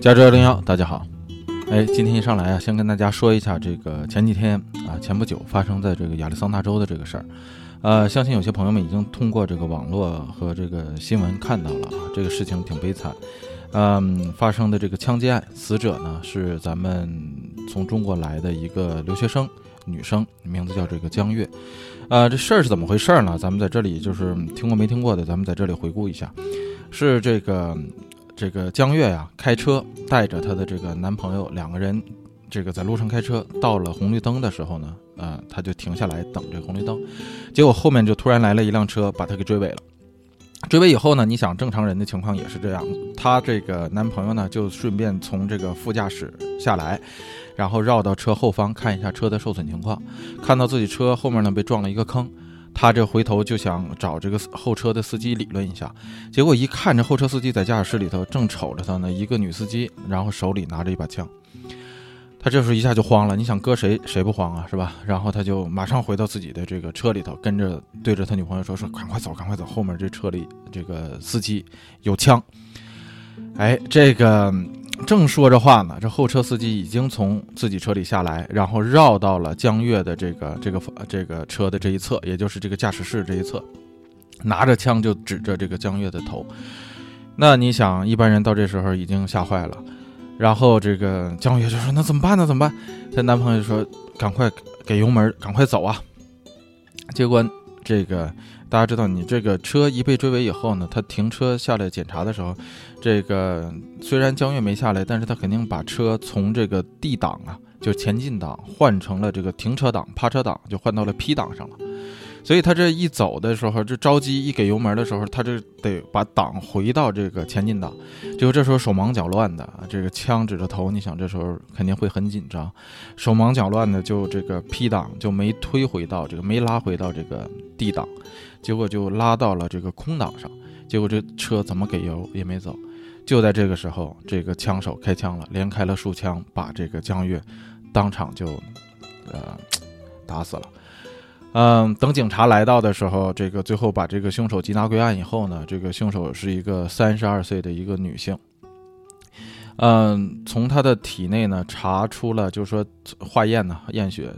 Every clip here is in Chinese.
加州幺零幺，大家好。哎，今天一上来啊，先跟大家说一下这个前几天啊，前不久发生在这个亚利桑那州的这个事儿。呃，相信有些朋友们已经通过这个网络和这个新闻看到了啊，这个事情挺悲惨。嗯，发生的这个枪击案，死者呢是咱们从中国来的一个留学生，女生，名字叫这个江月。呃，这事儿是怎么回事儿呢？咱们在这里就是听过没听过的，咱们在这里回顾一下。是这个这个江月呀，开车带着她的这个男朋友两个人，这个在路上开车，到了红绿灯的时候呢，呃，她就停下来等这个红绿灯，结果后面就突然来了一辆车，把她给追尾了。追尾以后呢，你想正常人的情况也是这样，她这个男朋友呢就顺便从这个副驾驶下来，然后绕到车后方看一下车的受损情况，看到自己车后面呢被撞了一个坑，他这回头就想找这个后车的司机理论一下，结果一看这后车司机在驾驶室里头正瞅着他呢，一个女司机，然后手里拿着一把枪。他这时候一下就慌了，你想搁谁谁不慌啊，是吧？然后他就马上回到自己的这个车里头，跟着对着他女朋友说：“说赶快走，赶快走，后面这车里这个司机有枪。”哎，这个正说着话呢，这后车司机已经从自己车里下来，然后绕到了江月的这个这个这个车的这一侧，也就是这个驾驶室这一侧，拿着枪就指着这个江月的头。那你想，一般人到这时候已经吓坏了。然后这个江月就说：“那怎么办呢？怎么办？”她男朋友就说：“赶快给油门，赶快走啊！”结果这个大家知道，你这个车一被追尾以后呢，他停车下来检查的时候，这个虽然江月没下来，但是他肯定把车从这个 D 档啊，就前进档换成了这个停车档、趴车档，就换到了 P 档上了。所以他这一走的时候，这着急一给油门的时候，他这得把档回到这个前进档，结果这时候手忙脚乱的，这个枪指着头，你想这时候肯定会很紧张，手忙脚乱的就这个 P 档就没推回到这个没拉回到这个 D 档，结果就拉到了这个空档上，结果这车怎么给油也没走，就在这个时候，这个枪手开枪了，连开了数枪，把这个江月当场就呃打死了。嗯，等警察来到的时候，这个最后把这个凶手缉拿归案以后呢，这个凶手是一个三十二岁的一个女性。嗯，从他的体内呢查出了，就是说化验呢验血，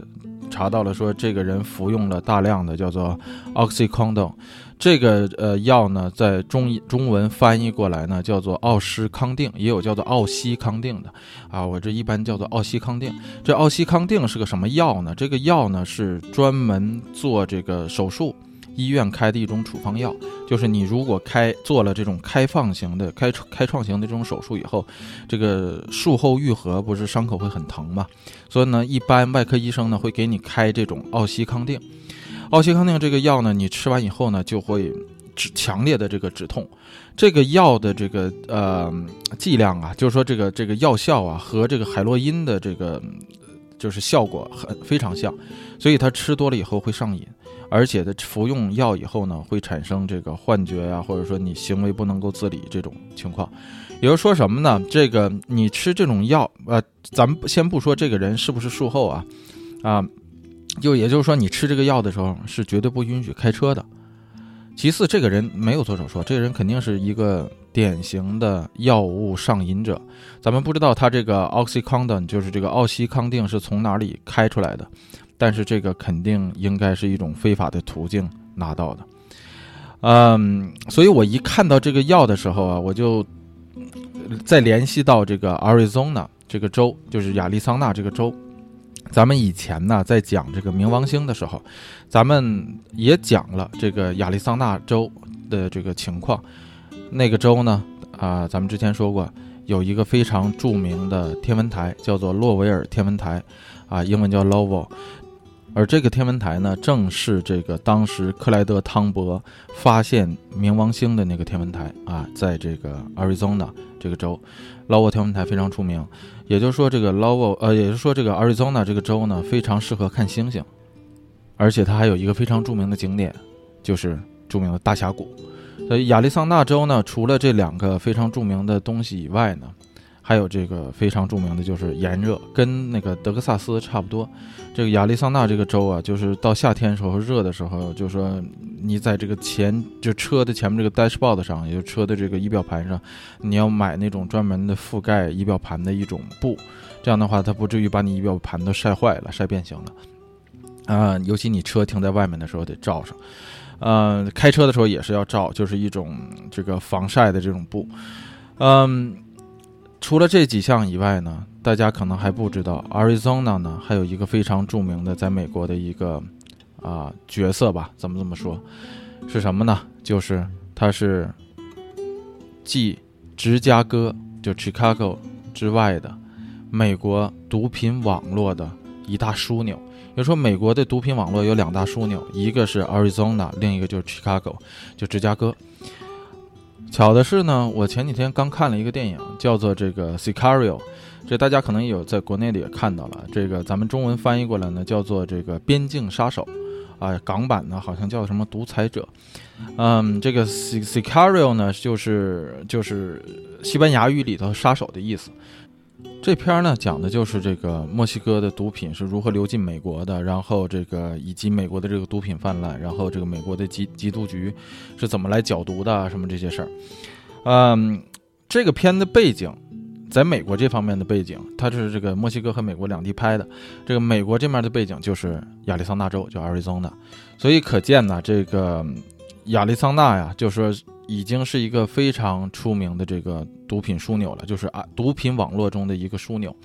查到了说这个人服用了大量的叫做 oxycodone。这个呃药呢，在中中文翻译过来呢，叫做奥施康定，也有叫做奥西康定的，啊，我这一般叫做奥西康定。这奥西康定是个什么药呢？这个药呢是专门做这个手术医院开的一种处方药，就是你如果开做了这种开放型的开开创型的这种手术以后，这个术后愈合不是伤口会很疼吗？所以呢，一般外科医生呢会给你开这种奥西康定。奥西康定这个药呢，你吃完以后呢，就会止强烈的这个止痛。这个药的这个呃剂量啊，就是说这个这个药效啊，和这个海洛因的这个就是效果很非常像，所以它吃多了以后会上瘾，而且它服用药以后呢，会产生这个幻觉呀，或者说你行为不能够自理这种情况。也就是说什么呢？这个你吃这种药，呃，咱们先不说这个人是不是术后啊，啊。就也就是说，你吃这个药的时候是绝对不允许开车的。其次，这个人没有做手术，这个人肯定是一个典型的药物上瘾者。咱们不知道他这个 oxycodone 就是这个奥西康定是从哪里开出来的，但是这个肯定应该是一种非法的途径拿到的。嗯，所以我一看到这个药的时候啊，我就再联系到这个 Arizona 这个州，就是亚利桑那这个州。咱们以前呢，在讲这个冥王星的时候，咱们也讲了这个亚利桑那州的这个情况。那个州呢，啊，咱们之前说过，有一个非常著名的天文台，叫做洛维尔天文台，啊，英文叫 Lowell。而这个天文台呢，正是这个当时克莱德·汤博发现冥王星的那个天文台啊，在这个 Arizona 这个州，Lowell 天文台非常出名。也就是说，这个 Lowell，呃，也就是说，这个 Arizona 这个州呢，非常适合看星星，而且它还有一个非常著名的景点，就是著名的大峡谷。所以亚利桑那州呢，除了这两个非常著名的东西以外呢，还有这个非常著名的就是炎热，跟那个德克萨斯差不多。这个亚利桑那这个州啊，就是到夏天时候热的时候，就说你在这个前就车的前面这个 dashboard 上，也就车的这个仪表盘上，你要买那种专门的覆盖仪表盘的一种布，这样的话它不至于把你仪表盘都晒坏了、晒变形了。啊，尤其你车停在外面的时候得罩上，嗯，开车的时候也是要罩，就是一种这个防晒的这种布，嗯。除了这几项以外呢，大家可能还不知道，Arizona 呢还有一个非常著名的在美国的一个啊角色吧？怎么这么说？是什么呢？就是它是继芝加哥就 Chicago 之外的美国毒品网络的一大枢纽。比如说，美国的毒品网络有两大枢纽，一个是 Arizona，另一个就是 Chicago，就芝加哥。巧的是呢，我前几天刚看了一个电影，叫做这个《Sicario》，这大家可能有在国内的也看到了。这个咱们中文翻译过来呢，叫做这个《边境杀手》，啊，港版呢好像叫什么《独裁者》。嗯，这个《Sicario》呢，就是就是西班牙语里头“杀手”的意思。这篇呢，讲的就是这个墨西哥的毒品是如何流进美国的，然后这个以及美国的这个毒品泛滥，然后这个美国的缉缉毒局是怎么来剿毒的，什么这些事儿。嗯，这个片的背景，在美国这方面的背景，它是这个墨西哥和美国两地拍的。这个美国这面的背景就是亚利桑那州，叫 Arizona，所以可见呢，这个亚利桑那呀，就说。已经是一个非常出名的这个毒品枢纽了，就是啊，毒品网络中的一个枢纽。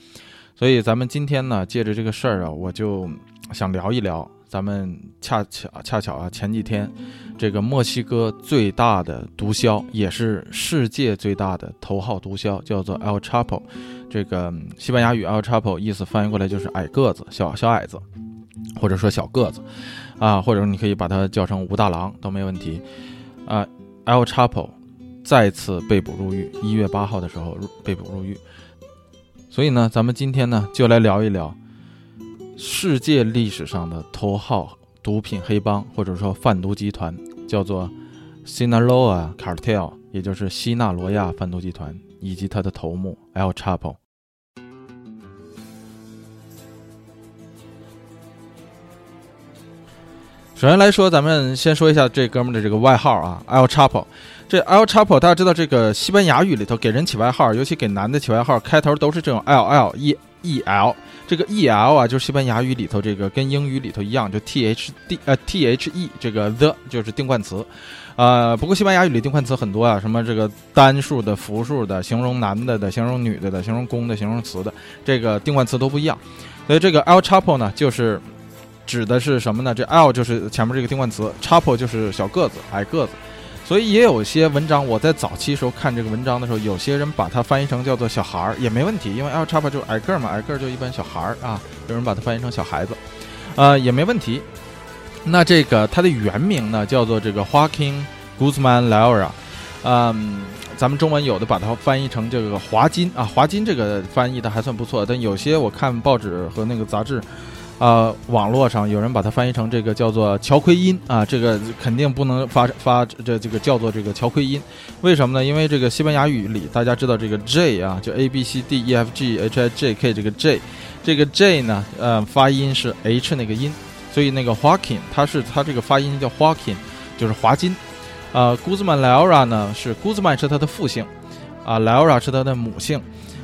所以咱们今天呢，借着这个事儿啊，我就想聊一聊。咱们恰巧恰巧啊，前几天这个墨西哥最大的毒枭，也是世界最大的头号毒枭，叫做 El Chapo。这个西班牙语 El Chapo 意思翻译过来就是矮个子、小小矮子，或者说小个子啊，或者你可以把它叫成武大郎都没问题啊。El Chapo 再次被捕入狱，一月八号的时候被捕入狱。所以呢，咱们今天呢就来聊一聊世界历史上的头号毒品黑帮，或者说贩毒集团，叫做 Sinaloa Cartel，也就是西纳罗亚贩毒集团，以及他的头目 El Chapo。首先来说，咱们先说一下这哥们的这个外号啊，El Chapo。这 El Chapo，大家知道这个西班牙语里头给人起外号，尤其给男的起外号，开头都是这种 L L E E L。这个 E L 啊，就是西班牙语里头这个跟英语里头一样，就 T H D 呃 T H E 这个 the 就是定冠词。呃，不过西班牙语里定冠词很多啊，什么这个单数的、复数的、形容男的的、形容女的的、形容公的、形容词的，这个定冠词都不一样。所以这个 El Chapo 呢，就是。指的是什么呢？这 L 就是前面这个定冠词，Chapo 就是小个子、矮个子，所以也有些文章，我在早期时候看这个文章的时候，有些人把它翻译成叫做小孩儿也没问题，因为 L Chapo 就矮个儿嘛，矮个儿就一般小孩儿啊，有人把它翻译成小孩子，呃也没问题。那这个它的原名呢叫做这个 Joaquin Guzman Laura，嗯，咱们中文有的把它翻译成这个华金啊，华金这个翻译的还算不错，但有些我看报纸和那个杂志。啊，网络上有人把它翻译成这个叫做乔奎因啊，这个肯定不能发发这这个叫做这个乔奎因，为什么呢？因为这个西班牙语里大家知道这个 J 啊，就 A B C D E F G H I J K 这个 J，这个 J 呢，呃，发音是 H 那个音，所以那个 Joaquin 它是它这个发音叫 Joaquin，就是华金，呃，Guzman Lara 呢是 Guzman 是他的父姓，啊，Lara 是他的母姓。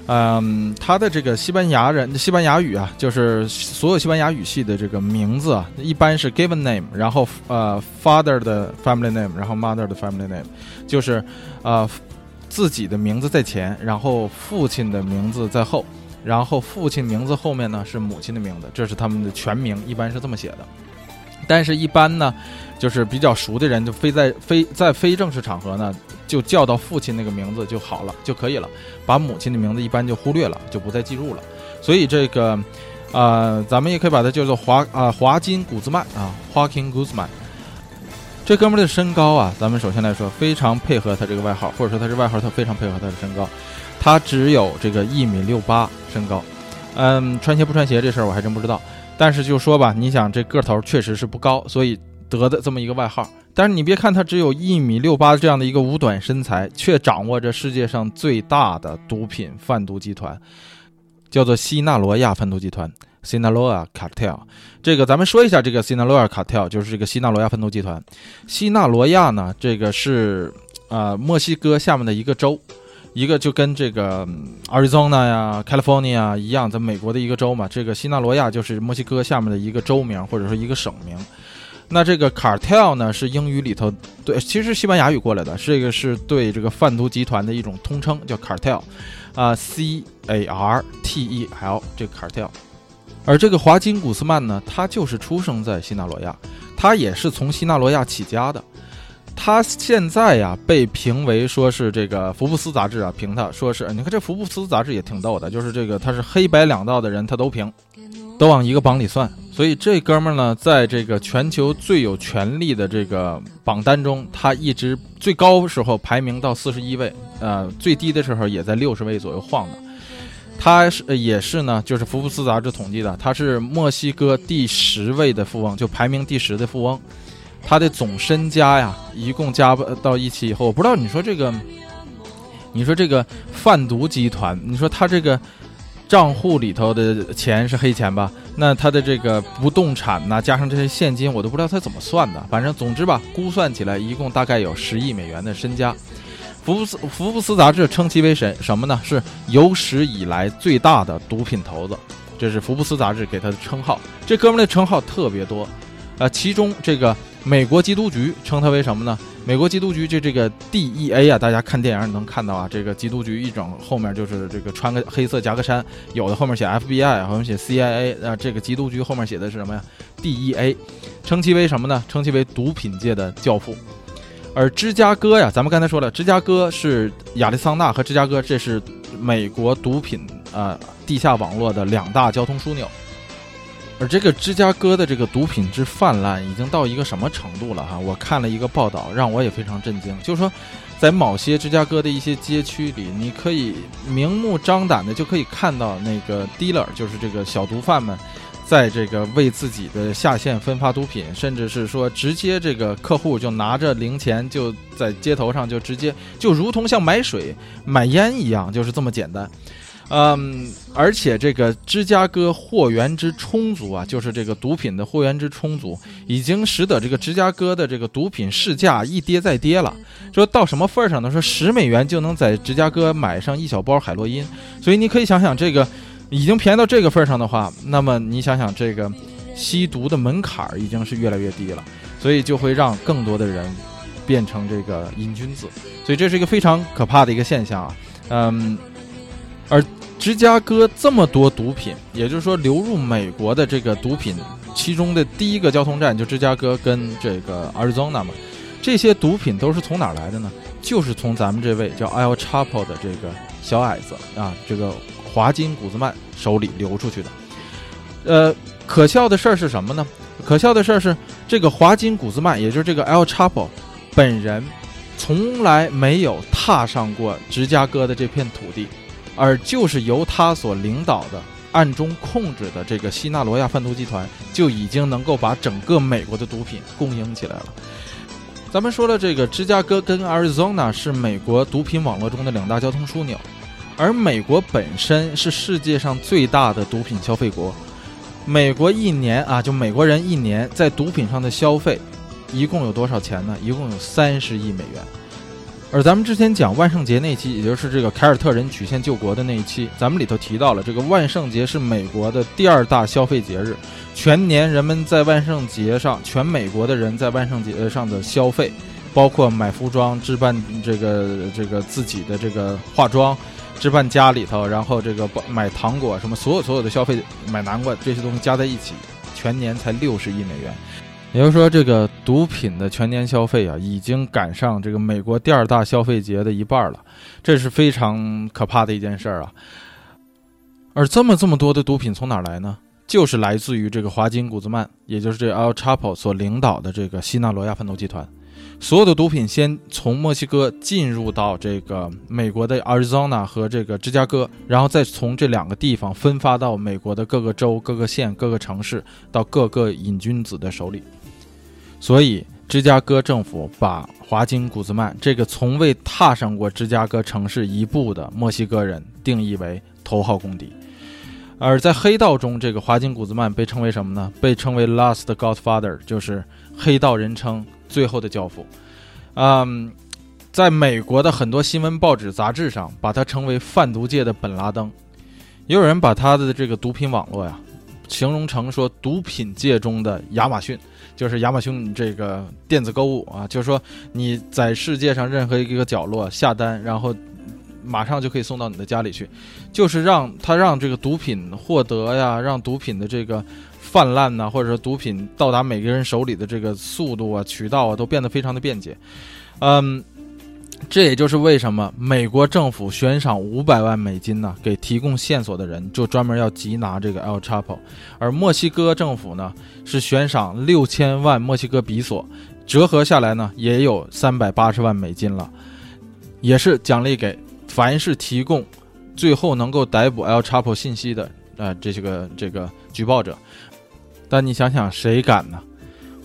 嗯，他的这个西班牙人西班牙语啊，就是所有西班牙语系的这个名字啊，一般是 given name，然后呃 father 的 family name，然后 mother 的 family name，就是呃自己的名字在前，然后父亲的名字在后，然后父亲名字后面呢是母亲的名字，这是他们的全名，一般是这么写的。但是，一般呢，就是比较熟的人，就非在非在非正式场合呢，就叫到父亲那个名字就好了，就可以了。把母亲的名字一般就忽略了，就不再记录了。所以这个，呃，咱们也可以把它叫做华啊华金古兹曼啊，华 King Guzman。这哥们儿的身高啊，咱们首先来说非常配合他这个外号，或者说他这外号他非常配合他的身高，他只有这个一米六八身高。嗯，穿鞋不穿鞋这事儿我还真不知道。但是就说吧，你想这个头确实是不高，所以得的这么一个外号。但是你别看他只有一米六八这样的一个五短身材，却掌握着世界上最大的毒品贩毒集团，叫做西纳罗亚贩毒集团 （Sinaloa Cartel）。这个咱们说一下，这个 Sinaloa Cartel 就是这个西纳罗亚贩毒集团。西纳罗亚呢，这个是啊墨西哥下面的一个州，一个就跟这个 Arizona 呀、California 一样，在美国的一个州嘛。这个西纳罗亚就是墨西哥下面的一个州名，或者说一个省名。那这个 cartel 呢，是英语里头对，其实西班牙语过来的，这个是对这个贩毒集团的一种通称，叫 cartel，啊，C A R T E L 这个 cartel。而这个华金古斯曼呢，他就是出生在西纳罗亚，他也是从西纳罗亚起家的。他现在呀，被评为说是这个福布斯杂志啊评他，说是你看这福布斯杂志也挺逗的，就是这个他是黑白两道的人，他都评。都往一个榜里算，所以这哥们儿呢，在这个全球最有权力的这个榜单中，他一直最高时候排名到四十一位，呃，最低的时候也在六十位左右晃的。他是也是呢，就是福布斯杂志统计的，他是墨西哥第十位的富翁，就排名第十的富翁。他的总身家呀，一共加到一起以后，我不知道你说这个，你说这个贩毒集团，你说他这个。账户里头的钱是黑钱吧？那他的这个不动产呢，加上这些现金，我都不知道他怎么算的。反正总之吧，估算起来一共大概有十亿美元的身家。福布斯福布斯杂志称其为神什么呢？是有史以来最大的毒品头子，这是福布斯杂志给他的称号。这哥们的称号特别多，呃，其中这个美国缉毒局称它为什么呢？美国缉毒局就这个 DEA 啊，大家看电影能看到啊，这个缉毒局一整后面就是这个穿个黑色夹克衫，有的后面写 FBI，后面写 CIA 啊，这个缉毒局后面写的是什么呀？DEA，称其为什么呢？称其为毒品界的教父。而芝加哥呀，咱们刚才说了，芝加哥是亚利桑那和芝加哥，这是美国毒品啊地下网络的两大交通枢纽。而这个芝加哥的这个毒品之泛滥，已经到一个什么程度了哈？我看了一个报道，让我也非常震惊。就是说，在某些芝加哥的一些街区里，你可以明目张胆的就可以看到那个 dealer，就是这个小毒贩们，在这个为自己的下线分发毒品，甚至是说直接这个客户就拿着零钱就在街头上就直接就如同像买水买烟一样，就是这么简单。嗯，而且这个芝加哥货源之充足啊，就是这个毒品的货源之充足，已经使得这个芝加哥的这个毒品市价一跌再跌了。说到什么份儿上呢？说十美元就能在芝加哥买上一小包海洛因。所以你可以想想，这个已经便宜到这个份儿上的话，那么你想想，这个吸毒的门槛儿已经是越来越低了，所以就会让更多的人变成这个瘾君子。所以这是一个非常可怕的一个现象啊。嗯。而芝加哥这么多毒品，也就是说流入美国的这个毒品，其中的第一个交通站就芝加哥跟这个 Arizona 嘛，这些毒品都是从哪来的呢？就是从咱们这位叫 El Chapo 的这个小矮子啊，这个华金古兹曼手里流出去的。呃，可笑的事儿是什么呢？可笑的事儿是这个华金古兹曼，也就是这个 El Chapo 本人，从来没有踏上过芝加哥的这片土地。而就是由他所领导的、暗中控制的这个西纳罗亚贩毒集团，就已经能够把整个美国的毒品供应起来了。咱们说了，这个芝加哥跟 Arizona 是美国毒品网络中的两大交通枢纽，而美国本身是世界上最大的毒品消费国。美国一年啊，就美国人一年在毒品上的消费，一共有多少钱呢？一共有三十亿美元。而咱们之前讲万圣节那期，也就是这个凯尔特人曲线救国的那一期，咱们里头提到了，这个万圣节是美国的第二大消费节日，全年人们在万圣节上，全美国的人在万圣节上的消费，包括买服装、置办这个这个自己的这个化妆，置办家里头，然后这个买糖果什么，所有所有的消费，买南瓜这些东西加在一起，全年才六十亿美元。也就是说，这个毒品的全年消费啊，已经赶上这个美国第二大消费节的一半了，这是非常可怕的一件事儿啊。而这么这么多的毒品从哪儿来呢？就是来自于这个华金古兹曼，也就是这 Al Chapo 所领导的这个西纳罗亚贩毒集团。所有的毒品先从墨西哥进入到这个美国的 Arizona 和这个芝加哥，然后再从这两个地方分发到美国的各个州、各个县、各个城市，到各个瘾君子的手里。所以芝加哥政府把华金·古兹曼这个从未踏上过芝加哥城市一步的墨西哥人定义为头号公敌。而在黑道中，这个华金·古兹曼被称为什么呢？被称为 “Last Godfather”，就是黑道人称最后的教父。嗯，在美国的很多新闻、报纸、杂志上，把他称为贩毒界的本拉登。也有人把他的这个毒品网络呀，形容成说毒品界中的亚马逊，就是亚马逊这个电子购物啊，就是说你在世界上任何一个角落下单，然后。马上就可以送到你的家里去，就是让他让这个毒品获得呀，让毒品的这个泛滥呐，或者说毒品到达每个人手里的这个速度啊、渠道啊，都变得非常的便捷。嗯，这也就是为什么美国政府悬赏五百万美金呢，给提供线索的人就专门要缉拿这个 El Chapo，而墨西哥政府呢是悬赏六千万墨西哥比索，折合下来呢也有三百八十万美金了，也是奖励给。凡是提供最后能够逮捕 El Chapo 信息的啊，这些个这个举报者，但你想想，谁敢呢？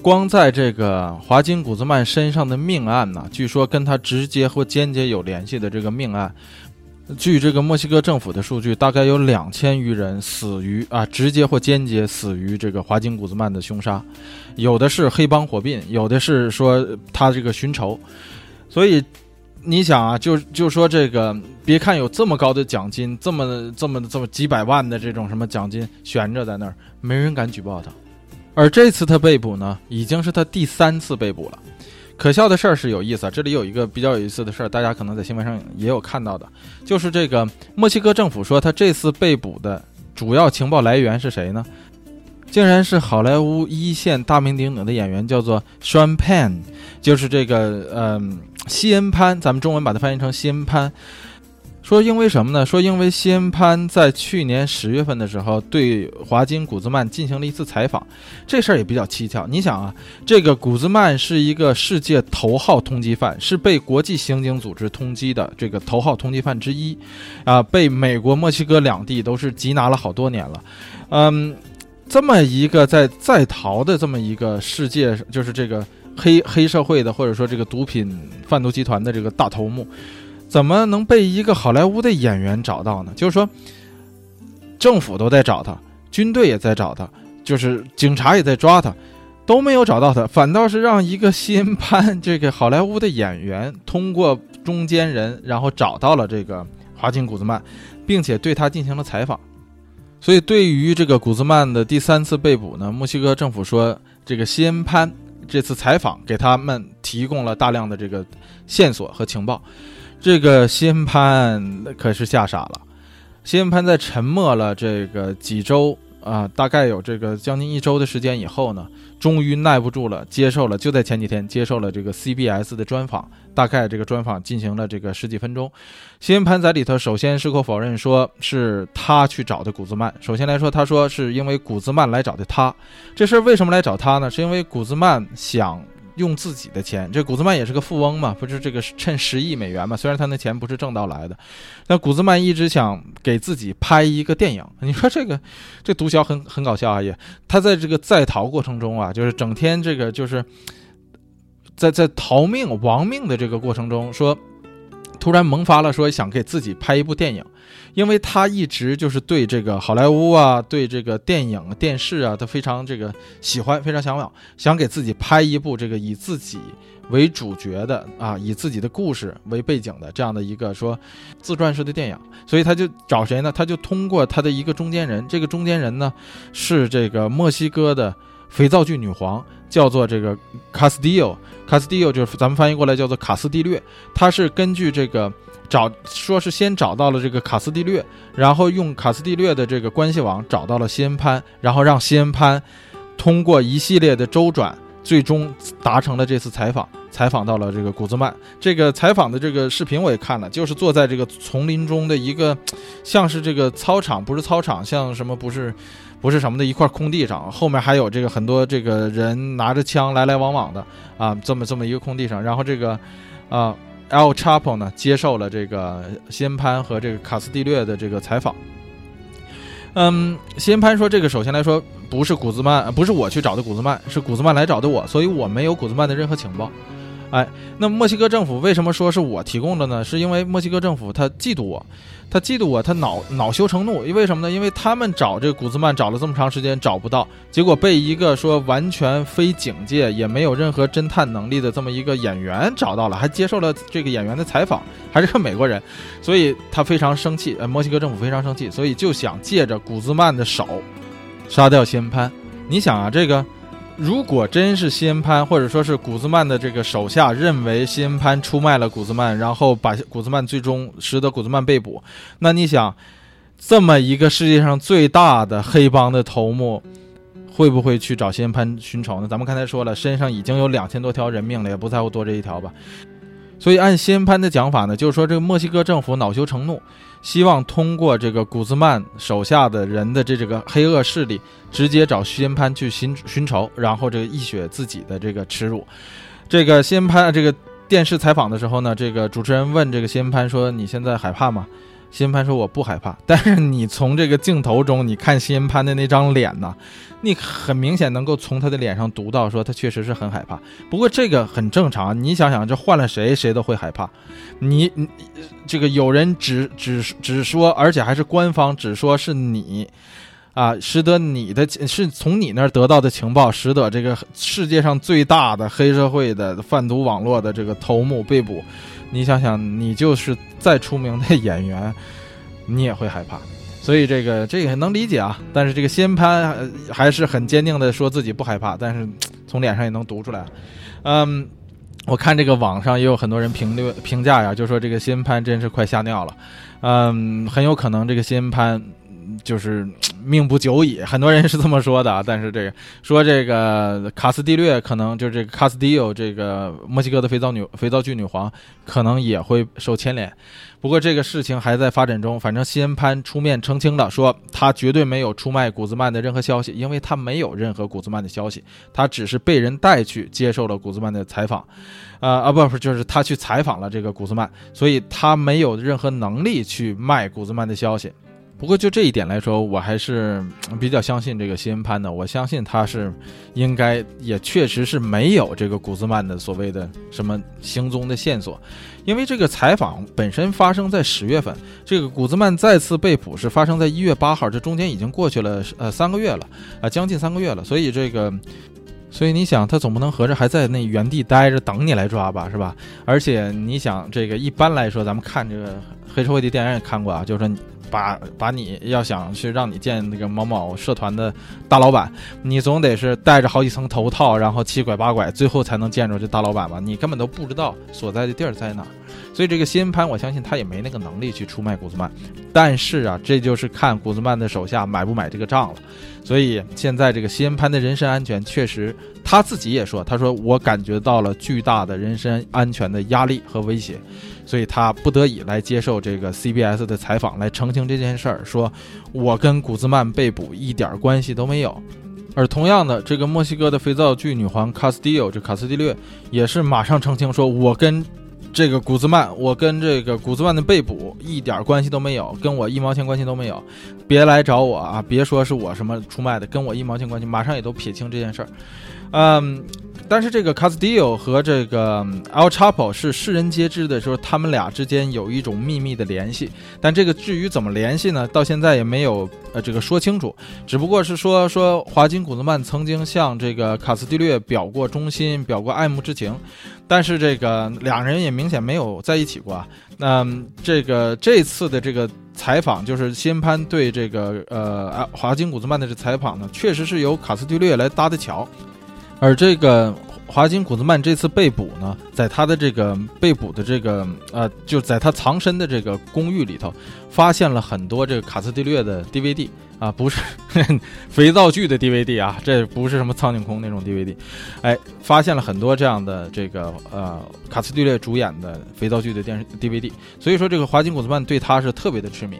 光在这个华金·古兹曼身上的命案呢，据说跟他直接或间接有联系的这个命案，据这个墨西哥政府的数据，大概有两千余人死于啊，直接或间接死于这个华金·古兹曼的凶杀，有的是黑帮火并，有的是说他这个寻仇，所以。你想啊，就就说这个，别看有这么高的奖金，这么这么这么几百万的这种什么奖金悬着在那儿，没人敢举报他。而这次他被捕呢，已经是他第三次被捕了。可笑的事儿是有意思啊，这里有一个比较有意思的事儿，大家可能在新闻上也有看到的，就是这个墨西哥政府说他这次被捕的主要情报来源是谁呢？竟然是好莱坞一线大名鼎鼎的演员，叫做 Sean Penn，就是这个嗯。西恩潘，咱们中文把它翻译成西恩潘，说因为什么呢？说因为西恩潘在去年十月份的时候对华金古兹曼进行了一次采访，这事儿也比较蹊跷。你想啊，这个古兹曼是一个世界头号通缉犯，是被国际刑警组织通缉的这个头号通缉犯之一，啊，被美国、墨西哥两地都是缉拿了好多年了。嗯，这么一个在在逃的这么一个世界，就是这个。黑黑社会的，或者说这个毒品贩毒集团的这个大头目，怎么能被一个好莱坞的演员找到呢？就是说，政府都在找他，军队也在找他，就是警察也在抓他，都没有找到他，反倒是让一个新潘这个好莱坞的演员通过中间人，然后找到了这个华金·古兹曼，并且对他进行了采访。所以，对于这个古兹曼的第三次被捕呢，墨西哥政府说，这个西恩潘。这次采访给他们提供了大量的这个线索和情报，这个西恩潘可是吓傻了。西恩潘在沉默了这个几周啊，大概有这个将近一周的时间以后呢，终于耐不住了，接受了，就在前几天接受了这个 CBS 的专访。大概这个专访进行了这个十几分钟，西恩潘在里头首先矢口否认，说是他去找的古兹曼。首先来说，他说是因为古兹曼来找的他。这事儿为什么来找他呢？是因为古兹曼想用自己的钱。这古兹曼也是个富翁嘛，不是这个趁十亿美元嘛？虽然他那钱不是挣到来的，但古兹曼一直想给自己拍一个电影。你说这个这毒枭很很搞笑啊！也他在这个在逃过程中啊，就是整天这个就是。在在逃命亡命的这个过程中，说突然萌发了说想给自己拍一部电影，因为他一直就是对这个好莱坞啊，对这个电影电视啊，他非常这个喜欢，非常向往，想给自己拍一部这个以自己为主角的啊，以自己的故事为背景的这样的一个说自传式的电影，所以他就找谁呢？他就通过他的一个中间人，这个中间人呢是这个墨西哥的肥皂剧女皇。叫做这个卡斯蒂奥，卡斯蒂奥就是咱们翻译过来叫做卡斯蒂略。他是根据这个找，说是先找到了这个卡斯蒂略，然后用卡斯蒂略的这个关系网找到了西恩潘，然后让西恩潘通过一系列的周转，最终达成了这次采访，采访到了这个古兹曼。这个采访的这个视频我也看了，就是坐在这个丛林中的一个，像是这个操场，不是操场，像什么不是。不是什么的一块空地上，后面还有这个很多这个人拿着枪来来往往的啊，这么这么一个空地上，然后这个啊 L Chapo 呢接受了这个西恩潘和这个卡斯蒂略的这个采访。嗯，西恩潘说，这个首先来说不是古兹曼，不是我去找的古兹曼，是古兹曼来找的我，所以我没有古兹曼的任何情报。哎，那墨西哥政府为什么说是我提供的呢？是因为墨西哥政府他嫉妒我，他嫉妒我，他恼恼羞成怒。因为什么呢？因为他们找这个古兹曼找了这么长时间找不到，结果被一个说完全非警界也没有任何侦探能力的这么一个演员找到了，还接受了这个演员的采访，还是个美国人，所以他非常生气。呃，墨西哥政府非常生气，所以就想借着古兹曼的手杀掉西恩潘。你想啊，这个。如果真是西恩潘，或者说是古兹曼的这个手下认为西恩潘出卖了古兹曼，然后把古兹曼最终使得古兹曼被捕，那你想，这么一个世界上最大的黑帮的头目，会不会去找西恩潘寻仇呢？咱们刚才说了，身上已经有两千多条人命了，也不在乎多这一条吧。所以按西恩潘的讲法呢，就是说这个墨西哥政府恼羞成怒。希望通过这个古兹曼手下的人的这这个黑恶势力，直接找西恩潘去寻寻仇，然后这个一雪自己的这个耻辱。这个西恩潘这个电视采访的时候呢，这个主持人问这个西恩潘说：“你现在害怕吗？”西恩潘说：“我不害怕。”但是你从这个镜头中，你看西恩潘的那张脸呢？你很明显能够从他的脸上读到，说他确实是很害怕。不过这个很正常，你想想，这换了谁，谁都会害怕。你你这个有人只只只说，而且还是官方只说是你，啊，使得你的是从你那儿得到的情报，使得这个世界上最大的黑社会的贩毒网络的这个头目被捕。你想想，你就是再出名的演员，你也会害怕。所以这个这个能理解啊，但是这个先潘还是很坚定的说自己不害怕，但是从脸上也能读出来。嗯，我看这个网上也有很多人评论评价呀，就说这个先潘真是快吓尿了。嗯，很有可能这个先潘就是命不久矣，很多人是这么说的。但是这个说这个卡斯蒂略可能就是这个卡斯蒂奥这个墨西哥的肥皂女肥皂剧女皇可能也会受牵连。不过这个事情还在发展中，反正西恩潘出面澄清了，说他绝对没有出卖古兹曼的任何消息，因为他没有任何古兹曼的消息，他只是被人带去接受了古兹曼的采访，啊啊不不，就是他去采访了这个古兹曼，所以他没有任何能力去卖古兹曼的消息。不过就这一点来说，我还是比较相信这个西恩潘的。我相信他是应该也确实是没有这个古兹曼的所谓的什么行踪的线索，因为这个采访本身发生在十月份，这个古兹曼再次被捕是发生在一月八号，这中间已经过去了呃三个月了啊，将近三个月了。所以这个，所以你想，他总不能合着还在那原地待着等你来抓吧，是吧？而且你想，这个一般来说，咱们看这个黑社会的电影也看过啊，就是说。把把你要想去让你见那个某某社团的大老板，你总得是戴着好几层头套，然后七拐八拐，最后才能见着这大老板吧？你根本都不知道所在的地儿在哪，所以这个西恩潘，我相信他也没那个能力去出卖古兹曼。但是啊，这就是看古兹曼的手下买不买这个账了。所以现在这个西恩潘的人身安全，确实他自己也说，他说我感觉到了巨大的人身安全的压力和威胁。所以他不得已来接受这个 CBS 的采访，来澄清这件事儿，说我跟古兹曼被捕一点关系都没有。而同样的，这个墨西哥的肥皂剧女皇卡斯蒂奥，这卡斯蒂略也是马上澄清说，我跟这个古兹曼，我跟这个古兹曼的被捕一点关系都没有，跟我一毛钱关系都没有，别来找我啊，别说是我什么出卖的，跟我一毛钱关系，马上也都撇清这件事儿。嗯。但是这个 Castillo 和这个 El Chapo 是世人皆知的，说他们俩之间有一种秘密的联系。但这个至于怎么联系呢？到现在也没有呃这个说清楚。只不过是说说华金古兹曼曾经向这个卡斯蒂略表过忠心，表过爱慕之情。但是这个两人也明显没有在一起过啊。那这个这次的这个采访，就是新潘对这个呃华金古兹曼的这采访呢，确实是由卡斯蒂略来搭的桥。而这个华金古兹曼这次被捕呢，在他的这个被捕的这个呃，就在他藏身的这个公寓里头，发现了很多这个卡斯蒂略的 DVD 啊，不是肥皂剧的 DVD 啊，这不是什么苍井空那种 DVD，哎，发现了很多这样的这个呃卡斯蒂略主演的肥皂剧的电视 DVD，所以说这个华金古兹曼对他是特别的痴迷。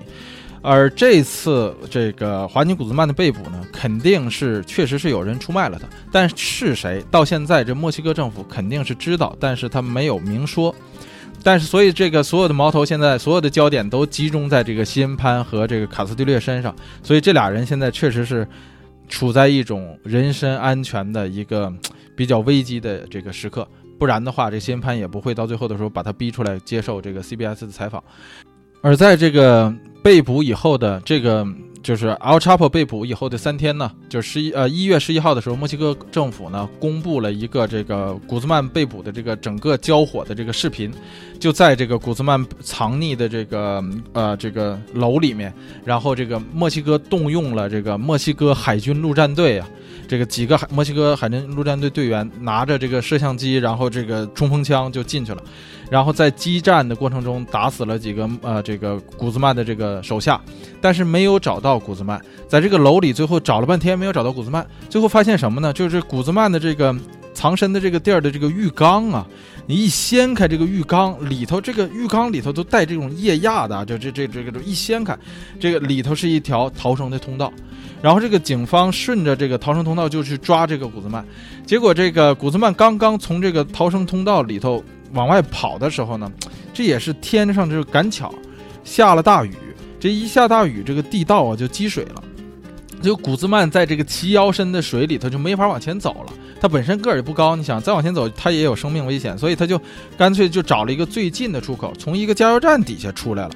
而这次这个华金古兹曼的被捕呢，肯定是确实是有人出卖了他，但是谁到现在这墨西哥政府肯定是知道，但是他没有明说。但是所以这个所有的矛头现在所有的焦点都集中在这个西恩潘和这个卡斯蒂略身上，所以这俩人现在确实是处在一种人身安全的一个比较危机的这个时刻，不然的话，这辛潘也不会到最后的时候把他逼出来接受这个 CBS 的采访。而在这个被捕以后的这个。就是 Al Chapo 被捕以后的三天呢，就十一呃一月十一号的时候，墨西哥政府呢公布了一个这个古兹曼被捕的这个整个交火的这个视频，就在这个古兹曼藏匿的这个呃这个楼里面，然后这个墨西哥动用了这个墨西哥海军陆战队啊，这个几个海墨西哥海军陆战队队员拿着这个摄像机，然后这个冲锋枪就进去了。然后在激战的过程中打死了几个呃这个古兹曼的这个手下，但是没有找到到古兹曼，在这个楼里最后找了半天没有找到古兹曼，最后发现什么呢？就是古兹曼的这个藏身的这个地儿的这个浴缸啊，你一掀开这个浴缸里头，这个浴缸里头都带这种液压的，就这这这个一掀开，这个里头是一条逃生的通道，然后这个警方顺着这个逃生通道就去抓这个古兹曼，结果这个古兹曼刚刚从这个逃生通道里头。往外跑的时候呢，这也是天上就赶巧，下了大雨。这一下大雨，这个地道啊就积水了。就古兹曼在这个齐腰深的水里头就没法往前走了。他本身个儿也不高，你想再往前走，他也有生命危险，所以他就干脆就找了一个最近的出口，从一个加油站底下出来了。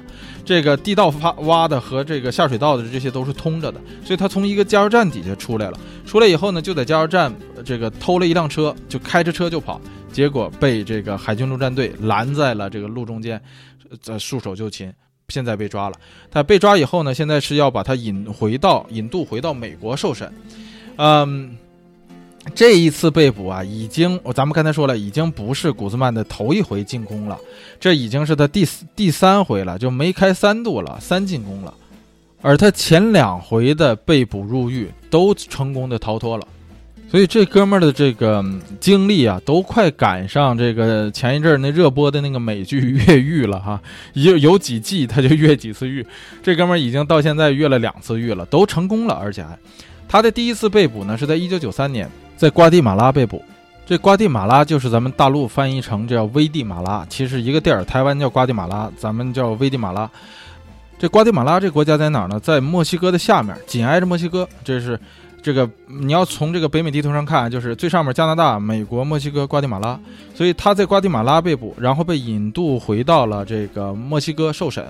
这个地道发挖的和这个下水道的这些都是通着的，所以他从一个加油站底下出来了。出来以后呢，就在加油站这个偷了一辆车，就开着车就跑。结果被这个海军陆战队拦在了这个路中间，呃，束手就擒，现在被抓了。他被抓以后呢，现在是要把他引回到引渡回到美国受审。嗯，这一次被捕啊，已经咱们刚才说了，已经不是古兹曼的头一回进攻了，这已经是他第第三回了，就梅开三度了，三进攻了。而他前两回的被捕入狱都成功的逃脱了。所以这哥们儿的这个经历啊，都快赶上这个前一阵儿那热播的那个美剧越狱了哈，有有几季他就越几次狱。这哥们儿已经到现在越了两次狱了，都成功了，而且还他的第一次被捕呢是在一九九三年，在瓜地马拉被捕。这瓜地马拉就是咱们大陆翻译成叫危地马拉，其实一个地儿，台湾叫瓜地马拉，咱们叫危地马拉。这瓜地马拉这国家在哪儿呢？在墨西哥的下面，紧挨着墨西哥，这是。这个你要从这个北美地图上看，就是最上面加拿大、美国、墨西哥、瓜地马拉，所以他在瓜地马拉被捕，然后被引渡回到了这个墨西哥受审，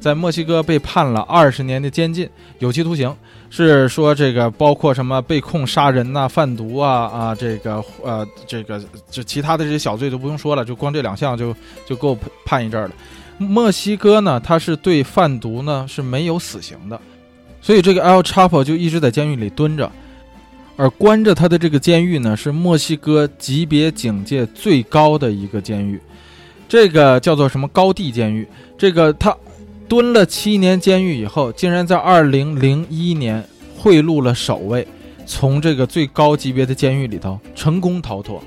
在墨西哥被判了二十年的监禁，有期徒刑，是说这个包括什么被控杀人呐、贩毒啊啊，这个呃这个就其他的这些小罪都不用说了，就光这两项就就够判一阵了。墨西哥呢，它是对贩毒呢是没有死刑的。所以这个 L Chapo 就一直在监狱里蹲着，而关着他的这个监狱呢，是墨西哥级别警戒最高的一个监狱，这个叫做什么高地监狱。这个他蹲了七年监狱以后，竟然在二零零一年贿赂了守卫，从这个最高级别的监狱里头成功逃脱。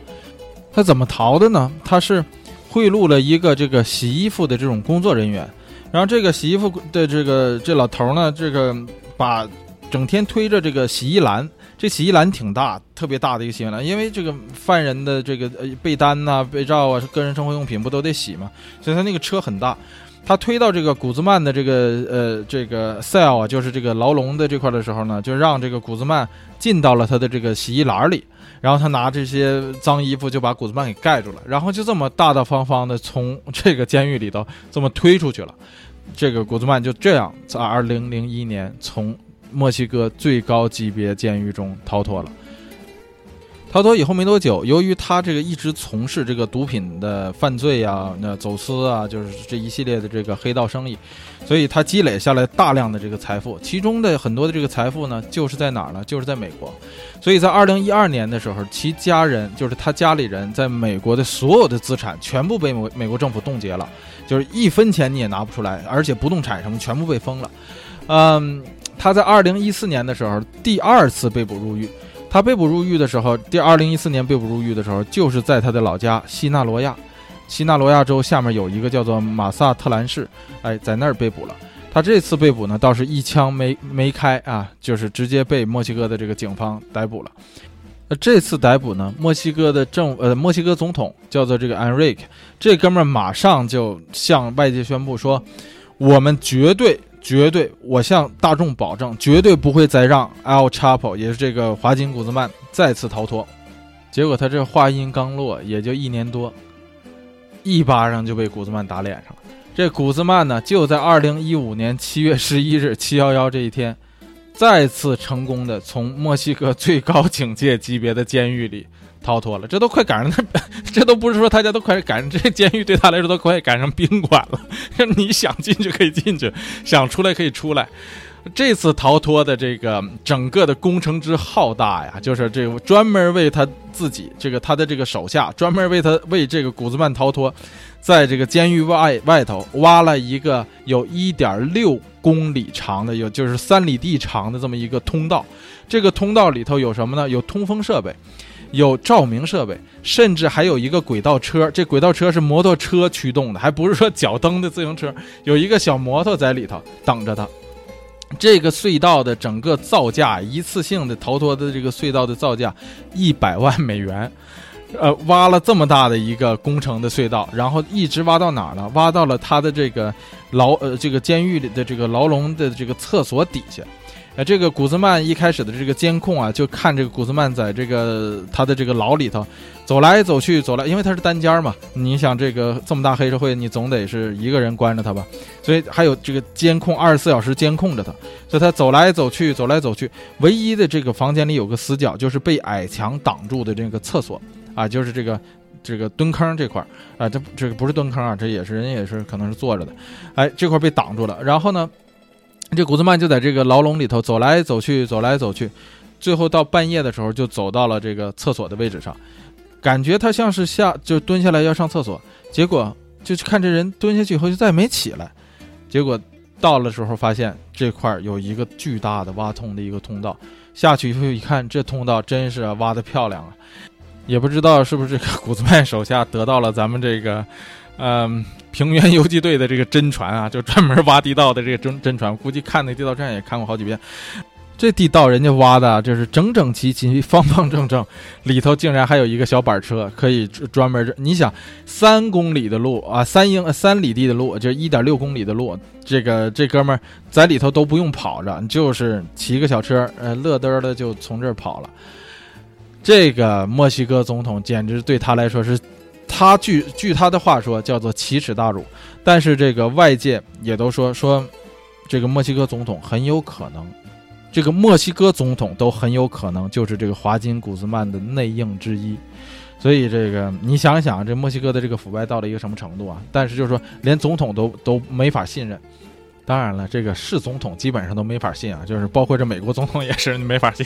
他怎么逃的呢？他是贿赂了一个这个洗衣服的这种工作人员，然后这个洗衣服的这个这老头呢，这个。把整天推着这个洗衣篮，这洗衣篮挺大，特别大的一个洗衣篮，因为这个犯人的这个呃被单呐、被罩啊、个人生活用品不都得洗吗？所以他那个车很大，他推到这个古兹曼的这个呃这个 cell 啊，就是这个牢笼的这块的时候呢，就让这个古兹曼进到了他的这个洗衣篮里，然后他拿这些脏衣服就把古兹曼给盖住了，然后就这么大大方方的从这个监狱里头这么推出去了。这个古兹曼就这样在二零零一年从墨西哥最高级别监狱中逃脱了。逃脱以后没多久，由于他这个一直从事这个毒品的犯罪呀、那走私啊，就是这一系列的这个黑道生意，所以他积累下来大量的这个财富。其中的很多的这个财富呢，就是在哪儿呢？就是在美国。所以在二零一二年的时候，其家人就是他家里人在美国的所有的资产全部被美美国政府冻结了。就是一分钱你也拿不出来，而且不动产什么全部被封了。嗯，他在二零一四年的时候第二次被捕入狱。他被捕入狱的时候，第二零一四年被捕入狱的时候，就是在他的老家西纳罗亚。西纳罗亚州下面有一个叫做马萨特兰市，哎，在那儿被捕了。他这次被捕呢，倒是一枪没没开啊，就是直接被墨西哥的这个警方逮捕了。那这次逮捕呢？墨西哥的政呃，墨西哥总统叫做这个 Enrique，这哥们儿马上就向外界宣布说，我们绝对绝对，我向大众保证，绝对不会再让 L Chapo，也是这个华金古兹曼再次逃脱。结果他这话音刚落，也就一年多，一巴掌就被古兹曼打脸上了。这古兹曼呢，就在二零一五年七月十一日七幺幺这一天，再次成功的从墨西哥最高警戒级别的监狱里逃脱了。这都快赶上他，这都不是说他家都快赶上这监狱对他来说都快赶上宾馆了。你想进去可以进去，想出来可以出来。这次逃脱的这个整个的工程之浩大呀，就是这个专门为他自己这个他的这个手下专门为他为这个古兹曼逃脱，在这个监狱外外头挖了一个有一点六公里长的，有就是三里地长的这么一个通道。这个通道里头有什么呢？有通风设备，有照明设备，甚至还有一个轨道车。这轨道车是摩托车驱动的，还不是说脚蹬的自行车，有一个小摩托在里头等着他。这个隧道的整个造价，一次性的逃脱的这个隧道的造价，一百万美元，呃，挖了这么大的一个工程的隧道，然后一直挖到哪儿呢？挖到了他的这个牢呃这个监狱里的这个牢笼的这个厕所底下。呃，这个古兹曼一开始的这个监控啊，就看这个古兹曼在这个他的这个牢里头走来走去，走来，因为他是单间嘛。你想这个这么大黑社会，你总得是一个人关着他吧？所以还有这个监控，二十四小时监控着他。所以他走来走去，走来走去，唯一的这个房间里有个死角，就是被矮墙挡住的这个厕所啊，就是这个这个蹲坑这块儿啊，这这个不是蹲坑啊，这也是人也是可能是坐着的，哎，这块被挡住了。然后呢？这古兹曼就在这个牢笼里头走来走去，走来走去，最后到半夜的时候就走到了这个厕所的位置上，感觉他像是下就蹲下来要上厕所，结果就看这人蹲下去以后就再也没起来，结果到了时候发现这块有一个巨大的挖通的一个通道，下去以后一看这通道真是挖的漂亮啊，也不知道是不是这个古兹曼手下得到了咱们这个。嗯，平原游击队的这个真传啊，就专门挖地道的这个真 真传，估计看那地道战也看过好几遍。这地道人家挖的就是整整齐齐、方方正正，里头竟然还有一个小板车，可以专门。你想，三公里的路啊，三英三里地的路，就一点六公里的路，这个这哥们儿在里头都不用跑着，就是骑个小车，呃，乐得的就从这儿跑了。这个墨西哥总统简直对他来说是。他据据他的话说，叫做奇耻大辱。但是这个外界也都说说，这个墨西哥总统很有可能，这个墨西哥总统都很有可能就是这个华金古兹曼的内应之一。所以这个你想想，这墨西哥的这个腐败到了一个什么程度啊？但是就是说，连总统都都没法信任。当然了，这个是总统基本上都没法信啊，就是包括这美国总统也是没法信。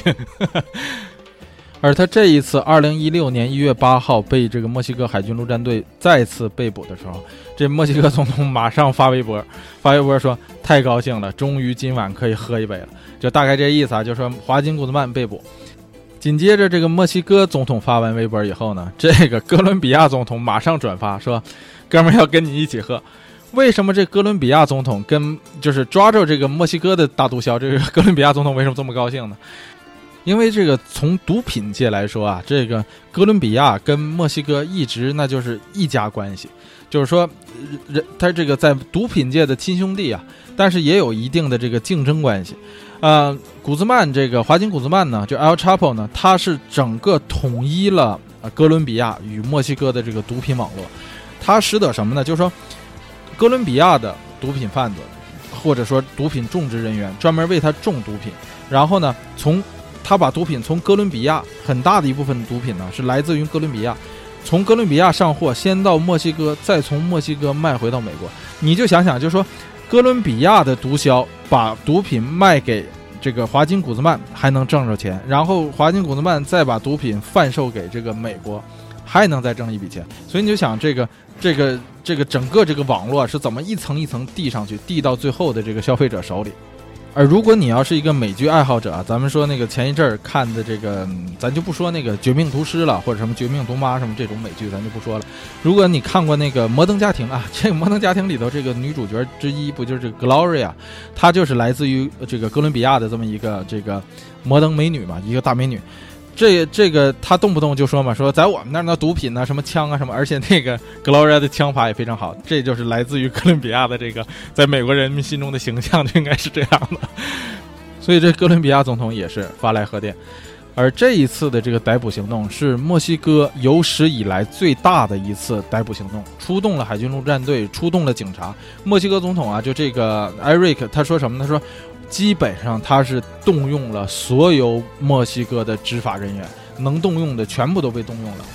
而他这一次，二零一六年一月八号被这个墨西哥海军陆战队再次被捕的时候，这墨西哥总统马上发微博，发微博说：“太高兴了，终于今晚可以喝一杯了。”就大概这意思啊，就说华金古兹曼被捕。紧接着，这个墨西哥总统发完微博以后呢，这个哥伦比亚总统马上转发说：“哥们儿要跟你一起喝。”为什么这哥伦比亚总统跟就是抓着这个墨西哥的大毒枭，这个哥伦比亚总统为什么这么高兴呢？因为这个从毒品界来说啊，这个哥伦比亚跟墨西哥一直那就是一家关系，就是说，人他这个在毒品界的亲兄弟啊，但是也有一定的这个竞争关系。呃，古兹曼这个华金古兹曼呢，就 El Chapo 呢，他是整个统一了哥伦比亚与墨西哥的这个毒品网络，他使得什么呢？就是说，哥伦比亚的毒品贩子或者说毒品种植人员专门为他种毒品，然后呢，从他把毒品从哥伦比亚很大的一部分毒品呢是来自于哥伦比亚，从哥伦比亚上货，先到墨西哥，再从墨西哥卖回到美国。你就想想，就是说，哥伦比亚的毒枭把毒品卖给这个华金古兹曼，还能挣着钱，然后华金古兹曼再把毒品贩售给这个美国，还能再挣一笔钱。所以你就想，这个这个这个整个这个网络是怎么一层一层递上去，递到最后的这个消费者手里。而如果你要是一个美剧爱好者啊，咱们说那个前一阵儿看的这个，咱就不说那个《绝命毒师》了，或者什么《绝命毒妈》什么这种美剧，咱就不说了。如果你看过那个《摩登家庭》啊，这个《摩登家庭》里头这个女主角之一，不就是这个 Gloria？她就是来自于这个哥伦比亚的这么一个这个摩登美女嘛，一个大美女。这这个他动不动就说嘛，说在我们那儿那毒品呢，什么枪啊什么，而且那个 Gloria 的枪法也非常好，这就是来自于哥伦比亚的这个在美国人民心中的形象就应该是这样的。所以这哥伦比亚总统也是发来贺电。而这一次的这个逮捕行动是墨西哥有史以来最大的一次逮捕行动，出动了海军陆战队，出动了警察。墨西哥总统啊，就这个艾瑞克，他说什么？他说，基本上他是动用了所有墨西哥的执法人员，能动用的全部都被动用了。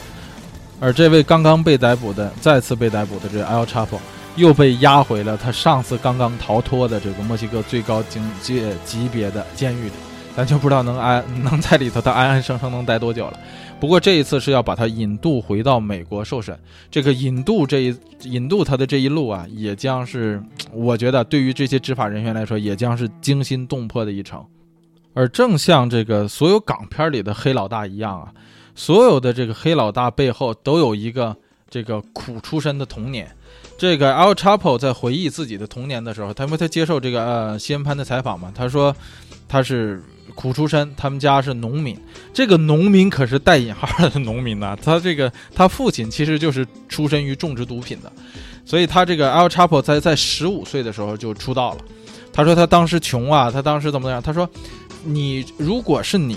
而这位刚刚被逮捕的、再次被逮捕的这 El Chapo，又被押回了他上次刚刚逃脱的这个墨西哥最高警戒级别的监狱里。咱就不知道能安能在里头他安安生生能待多久了。不过这一次是要把他引渡回到美国受审。这个引渡这一引渡他的这一路啊，也将是我觉得对于这些执法人员来说，也将是惊心动魄的一程。而正像这个所有港片里的黑老大一样啊，所有的这个黑老大背后都有一个这个苦出身的童年。这个 Al Chapo 在回忆自己的童年的时候，他因为他接受这个呃西恩潘的采访嘛，他说他是。苦出身，他们家是农民。这个农民可是带引号的农民呐。他这个他父亲其实就是出身于种植毒品的，所以他这个 El Chapo 在在十五岁的时候就出道了。他说他当时穷啊，他当时怎么怎么样？他说，你如果是你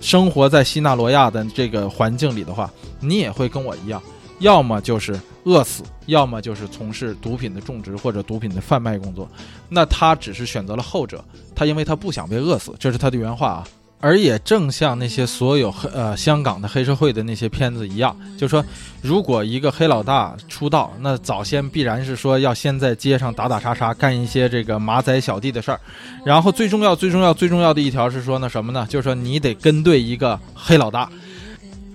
生活在西纳罗亚的这个环境里的话，你也会跟我一样，要么就是饿死，要么就是从事毒品的种植或者毒品的贩卖工作。那他只是选择了后者。他因为他不想被饿死，这是他的原话啊。而也正像那些所有黑呃香港的黑社会的那些片子一样，就说如果一个黑老大出道，那早先必然是说要先在街上打打杀杀，干一些这个马仔小弟的事儿。然后最重要、最重要、最重要的一条是说呢什么呢？就是说你得跟对一个黑老大。